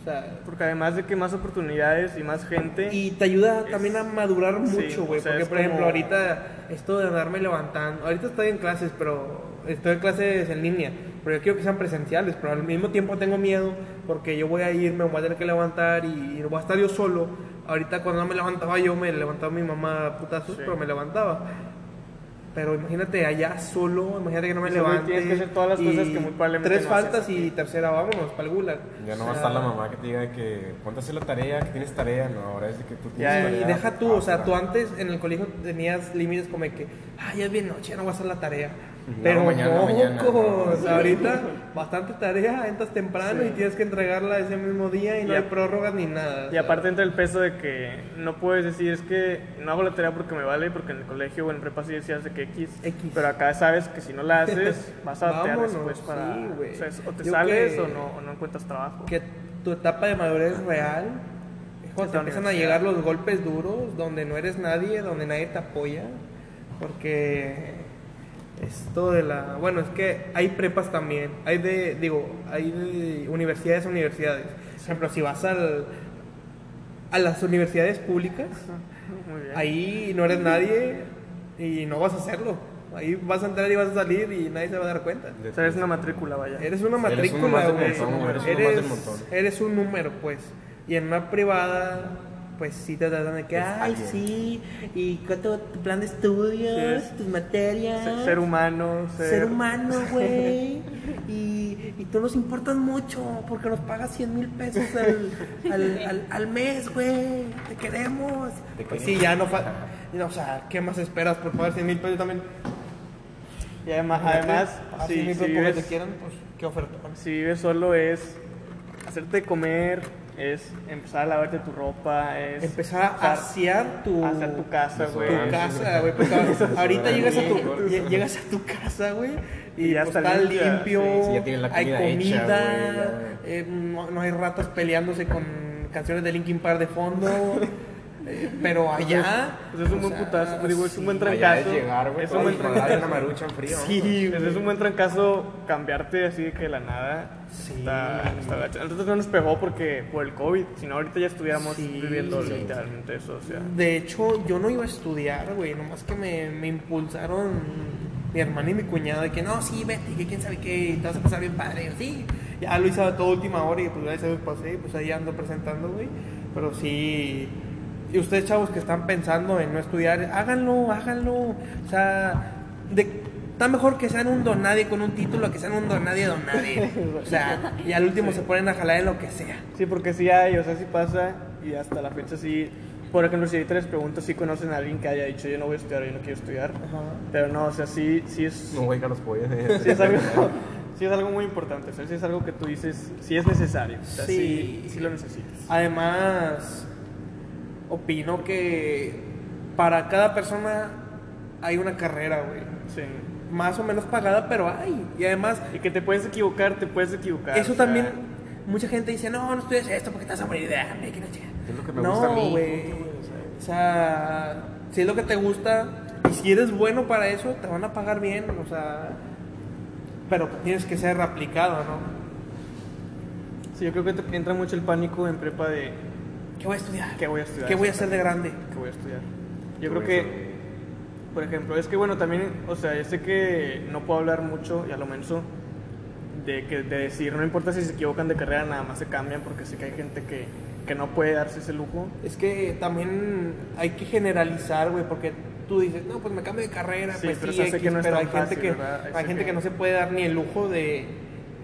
[SPEAKER 2] o sea,
[SPEAKER 1] Porque además de que más oportunidades y más gente.
[SPEAKER 2] y te ayuda
[SPEAKER 1] Es-
[SPEAKER 2] también a madurar mucho, güey, porque por ejemplo, ahorita esto de andarme levantando, ahorita estoy en clases, pero estoy en clases en línea, pero yo quiero que sean presenciales, pero al mismo tiempo tengo miedo porque yo voy a ir, me voy a tener que levantar y voy a estar yo solo. Ahorita cuando no me levantaba yo, me levantaba mi mamá putazos,
[SPEAKER 1] Sí.
[SPEAKER 2] pero me levantaba. Pero imagínate allá solo, imagínate que no me levante.
[SPEAKER 1] tienes que hacer todas las cosas
[SPEAKER 2] y
[SPEAKER 1] que muy probablemente
[SPEAKER 2] Tres
[SPEAKER 1] no
[SPEAKER 2] faltas y tercera, vámonos, para el gulag.
[SPEAKER 3] Ya no
[SPEAKER 2] O
[SPEAKER 3] va a estar la mamá que te diga que ponte a hacer la tarea, que tienes tarea. No, ahora es de que tú tienes
[SPEAKER 1] Ya,
[SPEAKER 3] tarea.
[SPEAKER 2] Y deja tú,
[SPEAKER 3] Ah,
[SPEAKER 2] o sea, tú antes en el colegio tenías límites como de que, ah, ya es bien noche, ya no voy a hacer la tarea. Pero
[SPEAKER 3] mañana, mañana,
[SPEAKER 2] mocos,
[SPEAKER 3] no.
[SPEAKER 2] ahorita bastante tarea, entras temprano
[SPEAKER 1] Sí.
[SPEAKER 2] y tienes que entregarla ese mismo día y no
[SPEAKER 1] Y
[SPEAKER 2] hay prórrogas ni nada. o
[SPEAKER 1] Y
[SPEAKER 2] sea.
[SPEAKER 1] aparte entra el peso de que no puedes decir es que no hago la tarea porque me vale, porque en el colegio o en prepa sí decías de que X,
[SPEAKER 2] X.
[SPEAKER 1] pero acá sabes que si no la haces [LAUGHS] vas a batear después para...
[SPEAKER 2] sí,
[SPEAKER 1] o, sea, o te
[SPEAKER 2] Yo
[SPEAKER 1] sales
[SPEAKER 2] que-
[SPEAKER 1] o, no, o no encuentras trabajo.
[SPEAKER 2] que tu etapa de madurez real es cuando te empiezan a llegar los golpes duros, donde no eres nadie, donde nadie te apoya, porque esto de la, bueno, es que hay prepas también, hay de, digo, hay de universidades a universidades. Por ejemplo, si vas al, a las universidades públicas,
[SPEAKER 1] Muy bien.
[SPEAKER 2] ahí no eres nadie y no vas a hacerlo. Ahí vas a entrar y vas a salir y nadie se va a dar cuenta.
[SPEAKER 1] O sea, es una matrícula, vaya.
[SPEAKER 2] Eres una
[SPEAKER 3] Eres
[SPEAKER 2] matrícula,
[SPEAKER 3] montón,
[SPEAKER 1] eres
[SPEAKER 2] Eres,
[SPEAKER 3] montón.
[SPEAKER 2] eres un número, pues. Y en una privada, pues sí te tratan de que,
[SPEAKER 3] Es
[SPEAKER 2] ay,
[SPEAKER 3] alguien.
[SPEAKER 2] sí, y cuánto tu plan de estudios,
[SPEAKER 1] Sí,
[SPEAKER 2] tus materias.
[SPEAKER 1] Ser, ser humano, ser,
[SPEAKER 2] Ser humano, [LAUGHS] güey. Y, y tú nos importas mucho porque nos pagas 100 mil pesos al, al, al, al mes, güey. Te queremos.
[SPEAKER 3] Te
[SPEAKER 2] Pues sí, ya no falta. O sea, ¿qué más esperas por pagar 100 mil pesos también?
[SPEAKER 1] Y además, además
[SPEAKER 2] así
[SPEAKER 1] si,
[SPEAKER 2] porque te
[SPEAKER 1] vives,
[SPEAKER 2] quieran, pues qué oferta.
[SPEAKER 1] si vives solo es hacerte comer, es empezar a lavarte tu ropa, es
[SPEAKER 2] Empezar a asear tu,
[SPEAKER 1] hacer tu casa, güey.
[SPEAKER 2] tu casa, güey. Ahorita llegas a tu, lle- llegas a tu casa, güey, y,
[SPEAKER 1] Y ya
[SPEAKER 2] pues,
[SPEAKER 1] está limpia,
[SPEAKER 2] limpio,
[SPEAKER 3] sí, sí, ya tienes la
[SPEAKER 2] hay
[SPEAKER 3] comida hecha,
[SPEAKER 2] eh, no, no hay ratas peleándose con canciones de Linkin Park de fondo. [LAUGHS] pero allá.
[SPEAKER 1] Pues es un buen
[SPEAKER 2] sea,
[SPEAKER 1] putazo, digo, es un buen trancazo.
[SPEAKER 3] es llegar,
[SPEAKER 1] un buen
[SPEAKER 3] una
[SPEAKER 1] trancazo.
[SPEAKER 3] marucha en frío.
[SPEAKER 2] Sí,
[SPEAKER 1] Ese
[SPEAKER 2] güey.
[SPEAKER 1] es un buen trancazo cambiarte así de que de la nada.
[SPEAKER 2] Sí.
[SPEAKER 1] Está, está nosotros no nos pegó porque por el COVID, si no ahorita ya estuviéramos
[SPEAKER 2] Sí.
[SPEAKER 1] viviendo
[SPEAKER 2] Sí.
[SPEAKER 1] literalmente eso, o sea.
[SPEAKER 2] De hecho, yo no iba a estudiar, güey, nomás que me, me impulsaron mi hermana y mi cuñada de que no, sí, vete, que quién sabe qué, te vas a pasar bien padre. Yo, sí, ya lo hice a toda última hora y pues gracias a Dios pasé, pues ahí ando presentando, güey. Pero sí, y ustedes chavos que están pensando en no estudiar, háganlo, háganlo. O sea, de, está mejor que sean un don nadie con un título a que sean un don nadie don nadie. O sea, [LAUGHS] y al último se ponen a jalar en lo que sea.
[SPEAKER 1] Sí, porque sí hay, o sea, sí pasa y hasta la fecha sí. Por ejemplo, si ahorita les pregunto si conocen a alguien que haya dicho yo no voy a estudiar, yo no quiero estudiar. Pero no, o sea, sí, sí es,
[SPEAKER 3] No, güey, Carlos Pollo. [LAUGHS]
[SPEAKER 1] sí es algo, [LAUGHS] sí es algo muy importante, o sea, sí es algo que tú dices, sí es necesario, o sea, sí,
[SPEAKER 2] Sí.
[SPEAKER 1] sí lo necesitas.
[SPEAKER 2] Además, opino que para cada persona hay una carrera, güey.
[SPEAKER 1] Sí.
[SPEAKER 2] Más o menos pagada, pero hay. Y además,
[SPEAKER 1] Y que te puedes equivocar, te puedes equivocar.
[SPEAKER 2] eso
[SPEAKER 1] o sea,
[SPEAKER 2] también, mucha gente dice, no, no estudies esto porque te vas a morir de hambre. Que no, chinga".
[SPEAKER 3] Es lo que me
[SPEAKER 2] no,
[SPEAKER 3] gusta a mí.
[SPEAKER 2] güey. O sea, si es lo que te gusta y si eres bueno para eso, te van a pagar bien. O sea, pero tienes que ser aplicado, ¿no?
[SPEAKER 1] Sí, yo creo que te entra mucho el pánico en prepa de
[SPEAKER 2] ¿Qué voy a estudiar?
[SPEAKER 1] qué voy a estudiar.
[SPEAKER 2] ¿Qué voy a hacer de grande?
[SPEAKER 1] que voy a estudiar.
[SPEAKER 3] ¿Qué
[SPEAKER 1] Yo creo que, por ejemplo, es que bueno, también, o sea, yo sé que no puedo hablar mucho y a lo menos de, que, de decir, no importa si se equivocan de carrera, nada más se cambian porque sé que hay gente que, que no puede darse ese lujo.
[SPEAKER 2] Es que también hay que generalizar, güey, porque tú dices, no, pues me cambio de carrera,
[SPEAKER 1] Sí,
[SPEAKER 2] pues
[SPEAKER 1] pero
[SPEAKER 2] sí, X",
[SPEAKER 1] que no
[SPEAKER 2] pero hay gente
[SPEAKER 1] fácil,
[SPEAKER 2] que hay gente
[SPEAKER 1] que-
[SPEAKER 2] que no se puede dar ni el lujo de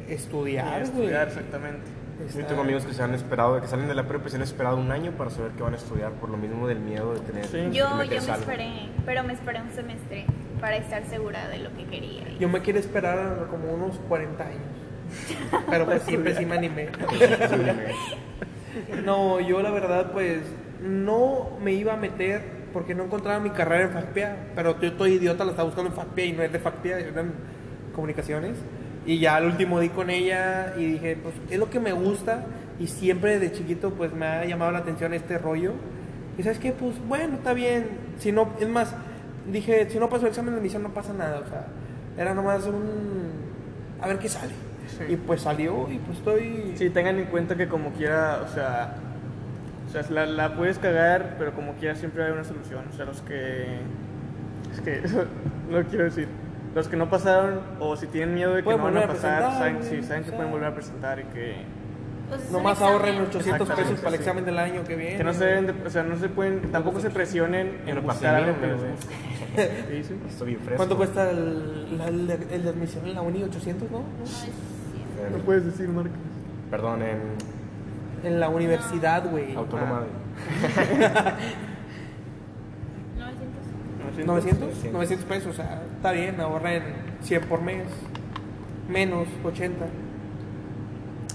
[SPEAKER 2] estudiar, güey.
[SPEAKER 1] estudiar, exactamente.
[SPEAKER 3] Yo
[SPEAKER 2] Está-
[SPEAKER 3] tengo amigos que se han esperado, que salen de la prepa y se han esperado un año para saber que van a estudiar por lo mismo del miedo de tener
[SPEAKER 1] Sí.
[SPEAKER 4] Yo, yo me
[SPEAKER 3] algo.
[SPEAKER 4] esperé, pero me esperé un semestre para estar segura de lo que quería.
[SPEAKER 2] Yo me quiero esperar como unos 40 años. [LAUGHS] Pero pues siempre sí me animé. No, yo la verdad pues no me iba a meter porque no encontraba mi carrera en FACPIA, pero yo estoy idiota, la estaba buscando en FACPIA y no es de FACPIA, eran comunicaciones. Y ya al último di con ella y dije, pues es lo que me gusta y siempre de chiquito pues me ha llamado la atención este rollo. Y sabes qué, pues bueno, está bien. Si no, es más, dije, si no paso el examen de admisión no pasa nada, o sea, era nomás un... a ver qué sale.
[SPEAKER 1] Sí.
[SPEAKER 2] Y pues salió y pues estoy...
[SPEAKER 1] Sí, tengan en cuenta que como quiera, o sea, o sea la, la puedes cagar, pero como quiera siempre hay una solución. O sea, los que... Es que [LAUGHS] no quiero decir. Los que no pasaron o si tienen miedo de que no van a
[SPEAKER 2] a
[SPEAKER 1] pasar,
[SPEAKER 2] presentar,
[SPEAKER 1] saben, sí, que
[SPEAKER 2] sea.
[SPEAKER 1] pueden volver a presentar y que,
[SPEAKER 4] Pues
[SPEAKER 2] Nomás ahorren 800 pesos para el
[SPEAKER 1] sí.
[SPEAKER 2] examen del año que viene.
[SPEAKER 1] que no se deben, de- o sea, no se pueden, tampoco se presionen en buscar algo que les. [LAUGHS]
[SPEAKER 3] Estoy bien fresco.
[SPEAKER 2] ¿Cuánto cuesta el, la- el, de- el de admisión en la uni? ¿800, no? No
[SPEAKER 1] puedes decir marcas.
[SPEAKER 3] Perdón, en
[SPEAKER 2] En la universidad, güey.
[SPEAKER 3] Autónoma
[SPEAKER 1] Ah. [LAUGHS]
[SPEAKER 3] de...
[SPEAKER 4] 900.
[SPEAKER 2] ¿900? 900 pesos, o sea, está bien, ahorren 100 por mes. Menos, 80.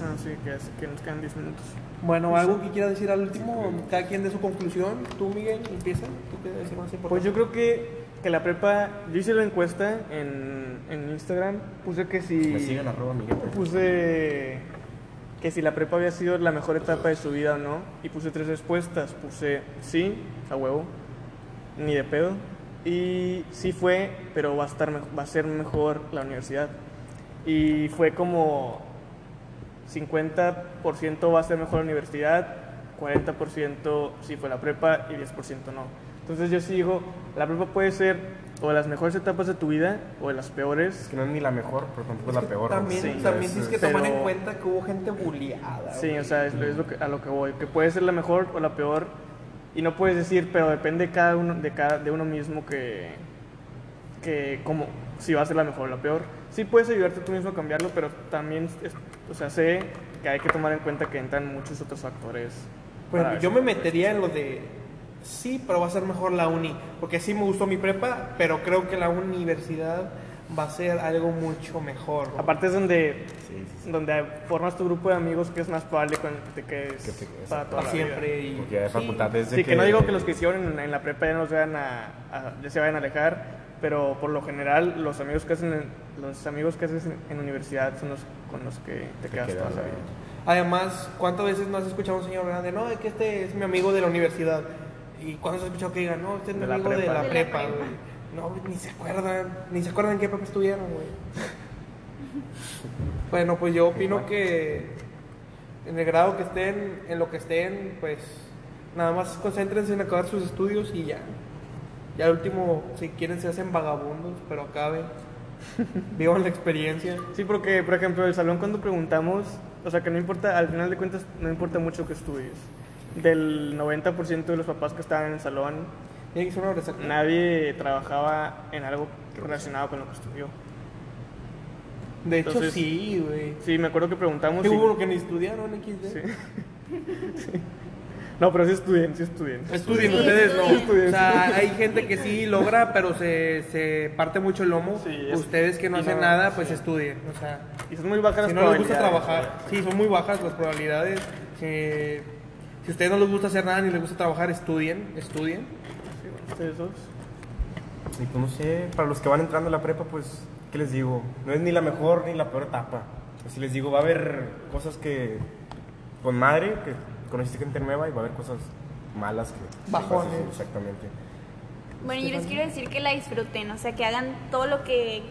[SPEAKER 1] Ah, sí, que, es- que nos quedan 10 minutos.
[SPEAKER 2] Bueno, ¿algo que quiera decir al último? Cada quien de su conclusión. Tú, Miguel, empieza. ¿Tú qué decir más importante?
[SPEAKER 1] Pues yo creo que, que la prepa, yo hice la encuesta en, en Instagram, puse que si...
[SPEAKER 3] Me siguen arroba Miguel.
[SPEAKER 1] Puse que si la prepa había sido la mejor etapa de su vida o no, y puse tres respuestas. Puse sí, a huevo, ni de pedo, y sí fue, pero va a, estar, va a ser mejor la universidad. Y fue como 50% va a ser mejor la universidad, 40% sí fue la prepa y 10% no. Entonces yo sí digo, la prepa puede ser o de las mejores etapas de tu vida o de las peores.
[SPEAKER 3] Es que no es ni la mejor, pero tampoco es la peor. ¿no?
[SPEAKER 2] También,
[SPEAKER 1] Sí,
[SPEAKER 2] también
[SPEAKER 3] es-
[SPEAKER 2] tienes que
[SPEAKER 1] pero-
[SPEAKER 2] tomar en cuenta que hubo gente bulliada.
[SPEAKER 1] Sí,
[SPEAKER 2] güey.
[SPEAKER 1] o sea, es, es lo que, a lo que voy, que puede ser la mejor o la peor y no puedes decir, pero depende de cada uno de cada de uno mismo que que como si va a ser la mejor o la peor. Sí puedes ayudarte tú mismo a cambiarlo, pero también es- o sea, sé que hay que tomar en cuenta que entran muchos otros factores.
[SPEAKER 2] Pues
[SPEAKER 1] para
[SPEAKER 2] yo me metería en lo de sí, pero va a ser mejor la uni, porque sí me gustó mi prepa, pero creo que la universidad va a ser algo mucho mejor. güey.
[SPEAKER 1] Aparte es donde
[SPEAKER 3] Sí, sí, sí.
[SPEAKER 1] donde formas tu grupo de amigos que es más probable con el que te quedes
[SPEAKER 3] Que te-
[SPEAKER 1] para toda la vida.
[SPEAKER 2] siempre y
[SPEAKER 3] Porque ya de
[SPEAKER 2] sí.
[SPEAKER 3] desde
[SPEAKER 1] Sí, que no digo que los que hicieron en, en la prepa ya, no se vayan a, a- ya se vayan a alejar, pero por lo general los amigos que hacen en, los amigos que haces en, en universidad son los con los que te quedas
[SPEAKER 3] quedas,
[SPEAKER 1] toda la vida.
[SPEAKER 2] Además, ¿cuántas veces no has escuchado a un señor grande? No, es que este es mi amigo de la universidad. ¿Y cuándo has escuchado que digan, no, este es mi
[SPEAKER 1] De la
[SPEAKER 2] amigo de
[SPEAKER 1] prepa.
[SPEAKER 2] la
[SPEAKER 4] De la
[SPEAKER 2] prepa,
[SPEAKER 4] prepa.
[SPEAKER 2] güey? No, ni se acuerdan, ni se acuerdan en qué prepa estuvieron, güey. bueno, pues yo opino que en el grado que estén, en lo que estén, pues nada más concéntrense en acabar sus estudios y ya. Ya al último, si quieren, se hacen vagabundos, pero acaben. [LAUGHS] Vivan la experiencia.
[SPEAKER 1] Sí, porque por ejemplo el salón cuando preguntamos, o sea que no importa, al final de cuentas no importa mucho que estudies. Del 90% de los papás que estaban en el salón,
[SPEAKER 2] Tiene que ser una resaca.
[SPEAKER 1] nadie trabajaba en algo relacionado con lo que estudió.
[SPEAKER 2] De hecho,
[SPEAKER 1] Entonces-
[SPEAKER 2] sí, güey.
[SPEAKER 1] Sí, me acuerdo que preguntamos.
[SPEAKER 2] Que
[SPEAKER 1] y-
[SPEAKER 2] hubo lo que ni estudiaron XD.
[SPEAKER 1] Sí. [LAUGHS] Sí. No, pero sí estudien, sí estudien.
[SPEAKER 2] Estudien
[SPEAKER 4] Sí,
[SPEAKER 2] ustedes, no.
[SPEAKER 4] estudien.
[SPEAKER 2] O sea, hay gente que sí logra, pero se, se parte mucho el lomo.
[SPEAKER 1] Sí, es-
[SPEAKER 2] ustedes que no hacen
[SPEAKER 1] no-
[SPEAKER 2] nada, pues estudien. O sea,
[SPEAKER 1] Y son muy bajas
[SPEAKER 2] si
[SPEAKER 1] las
[SPEAKER 2] no les gusta
[SPEAKER 1] probabilidades.
[SPEAKER 2] trabajar, sí, son muy bajas las probabilidades. Si, si a ustedes no les gusta hacer nada ni les gusta trabajar, estudien, estudien.
[SPEAKER 1] Sí, ustedes dos.
[SPEAKER 3] Y pues no sé, para los que van entrando a la prepa, pues, ¿qué les digo? No es ni la mejor ni la peor etapa. Así les digo, va a haber cosas que, con madre, que conociste gente nueva y va a haber cosas malas que...
[SPEAKER 2] Bajones.
[SPEAKER 3] Sí, Exactamente.
[SPEAKER 4] Bueno, yo les quiero decir que la disfruten, o sea, que hagan todo lo que,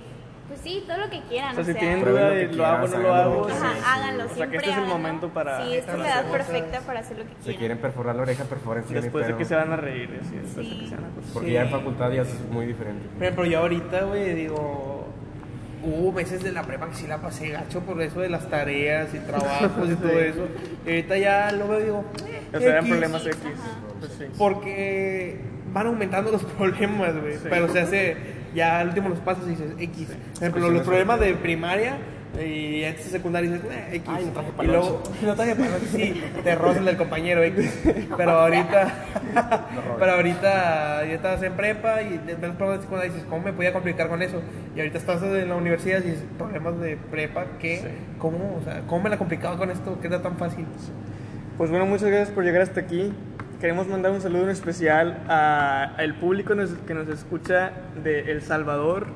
[SPEAKER 4] pues sí, todo lo que quieran.
[SPEAKER 1] O sea, si tienen
[SPEAKER 3] Prueben
[SPEAKER 1] duda
[SPEAKER 3] lo
[SPEAKER 1] de
[SPEAKER 3] que
[SPEAKER 1] lo hago o no
[SPEAKER 3] quieran,
[SPEAKER 1] lo
[SPEAKER 3] háganlo.
[SPEAKER 1] hago.
[SPEAKER 4] Ajá,
[SPEAKER 1] sí.
[SPEAKER 4] háganlo,
[SPEAKER 1] O sea,
[SPEAKER 4] siempre
[SPEAKER 1] que este es el momento para.
[SPEAKER 4] Sí, esta es la edad
[SPEAKER 2] cosas.
[SPEAKER 4] perfecta para hacer lo que
[SPEAKER 3] Si
[SPEAKER 4] quieran.
[SPEAKER 3] quieren perforar la oreja, perforen.
[SPEAKER 1] Después de que se van a reír, así, después de
[SPEAKER 4] Sí.
[SPEAKER 1] que se van a.
[SPEAKER 3] Porque
[SPEAKER 2] Sí.
[SPEAKER 3] ya en facultad ya es muy diferente.
[SPEAKER 2] Ejemplo, yo ahorita, güey, digo, hubo meses de la prepa que sí la pasé gacho por eso de las tareas y trabajos y [LAUGHS] todo eso. Y ahorita ya lo veo digo, eh,
[SPEAKER 1] O sea, eran problemas X. Pues sí.
[SPEAKER 2] Porque van aumentando los [LAUGHS] problemas, güey.
[SPEAKER 1] Sí.
[SPEAKER 2] Pero se hace, ya al último los pasas y dices X. Por ejemplo, los problemas de primaria y antes de secundaria dices, eh, X.
[SPEAKER 3] Ay, no traje
[SPEAKER 2] y luego, [LAUGHS] no traje paloche, sí, te rozan del compañero X. [LAUGHS] Pero ahorita, [LAUGHS] pero ahorita ya estás en prepa y ves los problemas de secundaria y dices, ¿cómo me podía complicar con eso? Y ahorita estás en la universidad y dices, problemas de prepa, ¿qué?
[SPEAKER 1] Sí.
[SPEAKER 2] ¿Cómo? O sea, ¿cómo me la complicaba con esto? ¿Qué era tan fácil?
[SPEAKER 1] Pues bueno, muchas gracias por llegar hasta aquí. Queremos mandar un saludo en especial a- al público nos- que nos escucha de El Salvador,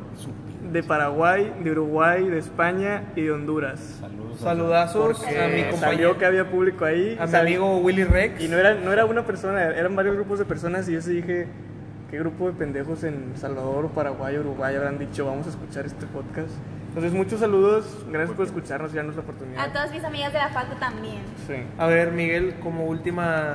[SPEAKER 1] de Paraguay, de Uruguay, de España y de Honduras.
[SPEAKER 5] Saludos.
[SPEAKER 2] Saludazos
[SPEAKER 1] Porque
[SPEAKER 2] a mi
[SPEAKER 1] salió
[SPEAKER 2] compañero,
[SPEAKER 1] que había público ahí.
[SPEAKER 2] a mi amigo Willy Rex.
[SPEAKER 1] Y no era, no era una persona, eran varios grupos de personas y yo sí dije, ¿qué grupo de pendejos en Salvador, Paraguay, Uruguay habrán dicho, vamos a escuchar este podcast? Entonces, muchos saludos, gracias por escucharnos y darnos la oportunidad.
[SPEAKER 4] A todas mis amigas de la facu también.
[SPEAKER 1] Sí.
[SPEAKER 2] A ver, Miguel, como última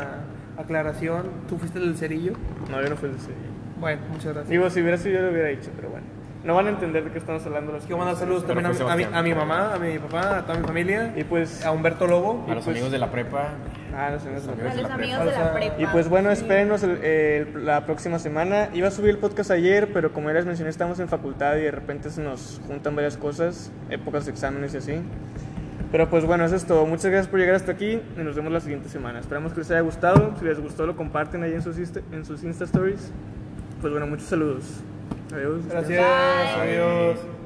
[SPEAKER 2] aclaración, ¿tú fuiste el del cerillo?
[SPEAKER 1] No, yo no fui el de ese.
[SPEAKER 2] Bueno, muchas gracias.
[SPEAKER 1] Digo, si hubiera sido yo lo hubiera dicho, pero bueno. No van a entender de qué estamos hablando los
[SPEAKER 2] Quiero mandar saludos también a, a mi, a mi mamá, a mi papá, a toda mi familia,
[SPEAKER 1] Y pues,
[SPEAKER 2] a Humberto Lobo.
[SPEAKER 3] A los
[SPEAKER 1] pues-
[SPEAKER 3] amigos de la prepa.
[SPEAKER 1] ah.
[SPEAKER 4] A
[SPEAKER 3] amigos de
[SPEAKER 4] los
[SPEAKER 3] la
[SPEAKER 4] amigos
[SPEAKER 2] prepa.
[SPEAKER 4] de la
[SPEAKER 2] O sea,
[SPEAKER 4] prepa.
[SPEAKER 1] Y pues bueno, espérenos el- el- la próxima semana. Iba a subir el podcast ayer, pero como ya les mencioné, estamos en facultad y de repente se nos juntan varias cosas, épocas de exámenes y así. Pero pues bueno, eso es todo. Muchas gracias por llegar hasta aquí y nos vemos la siguiente semana. Esperamos que les haya gustado. Si les gustó, lo comparten ahí en sus, Insta- en sus Insta Stories. Pues bueno, muchos saludos. Adiós.
[SPEAKER 2] Gracias,
[SPEAKER 4] Bye.
[SPEAKER 2] adiós.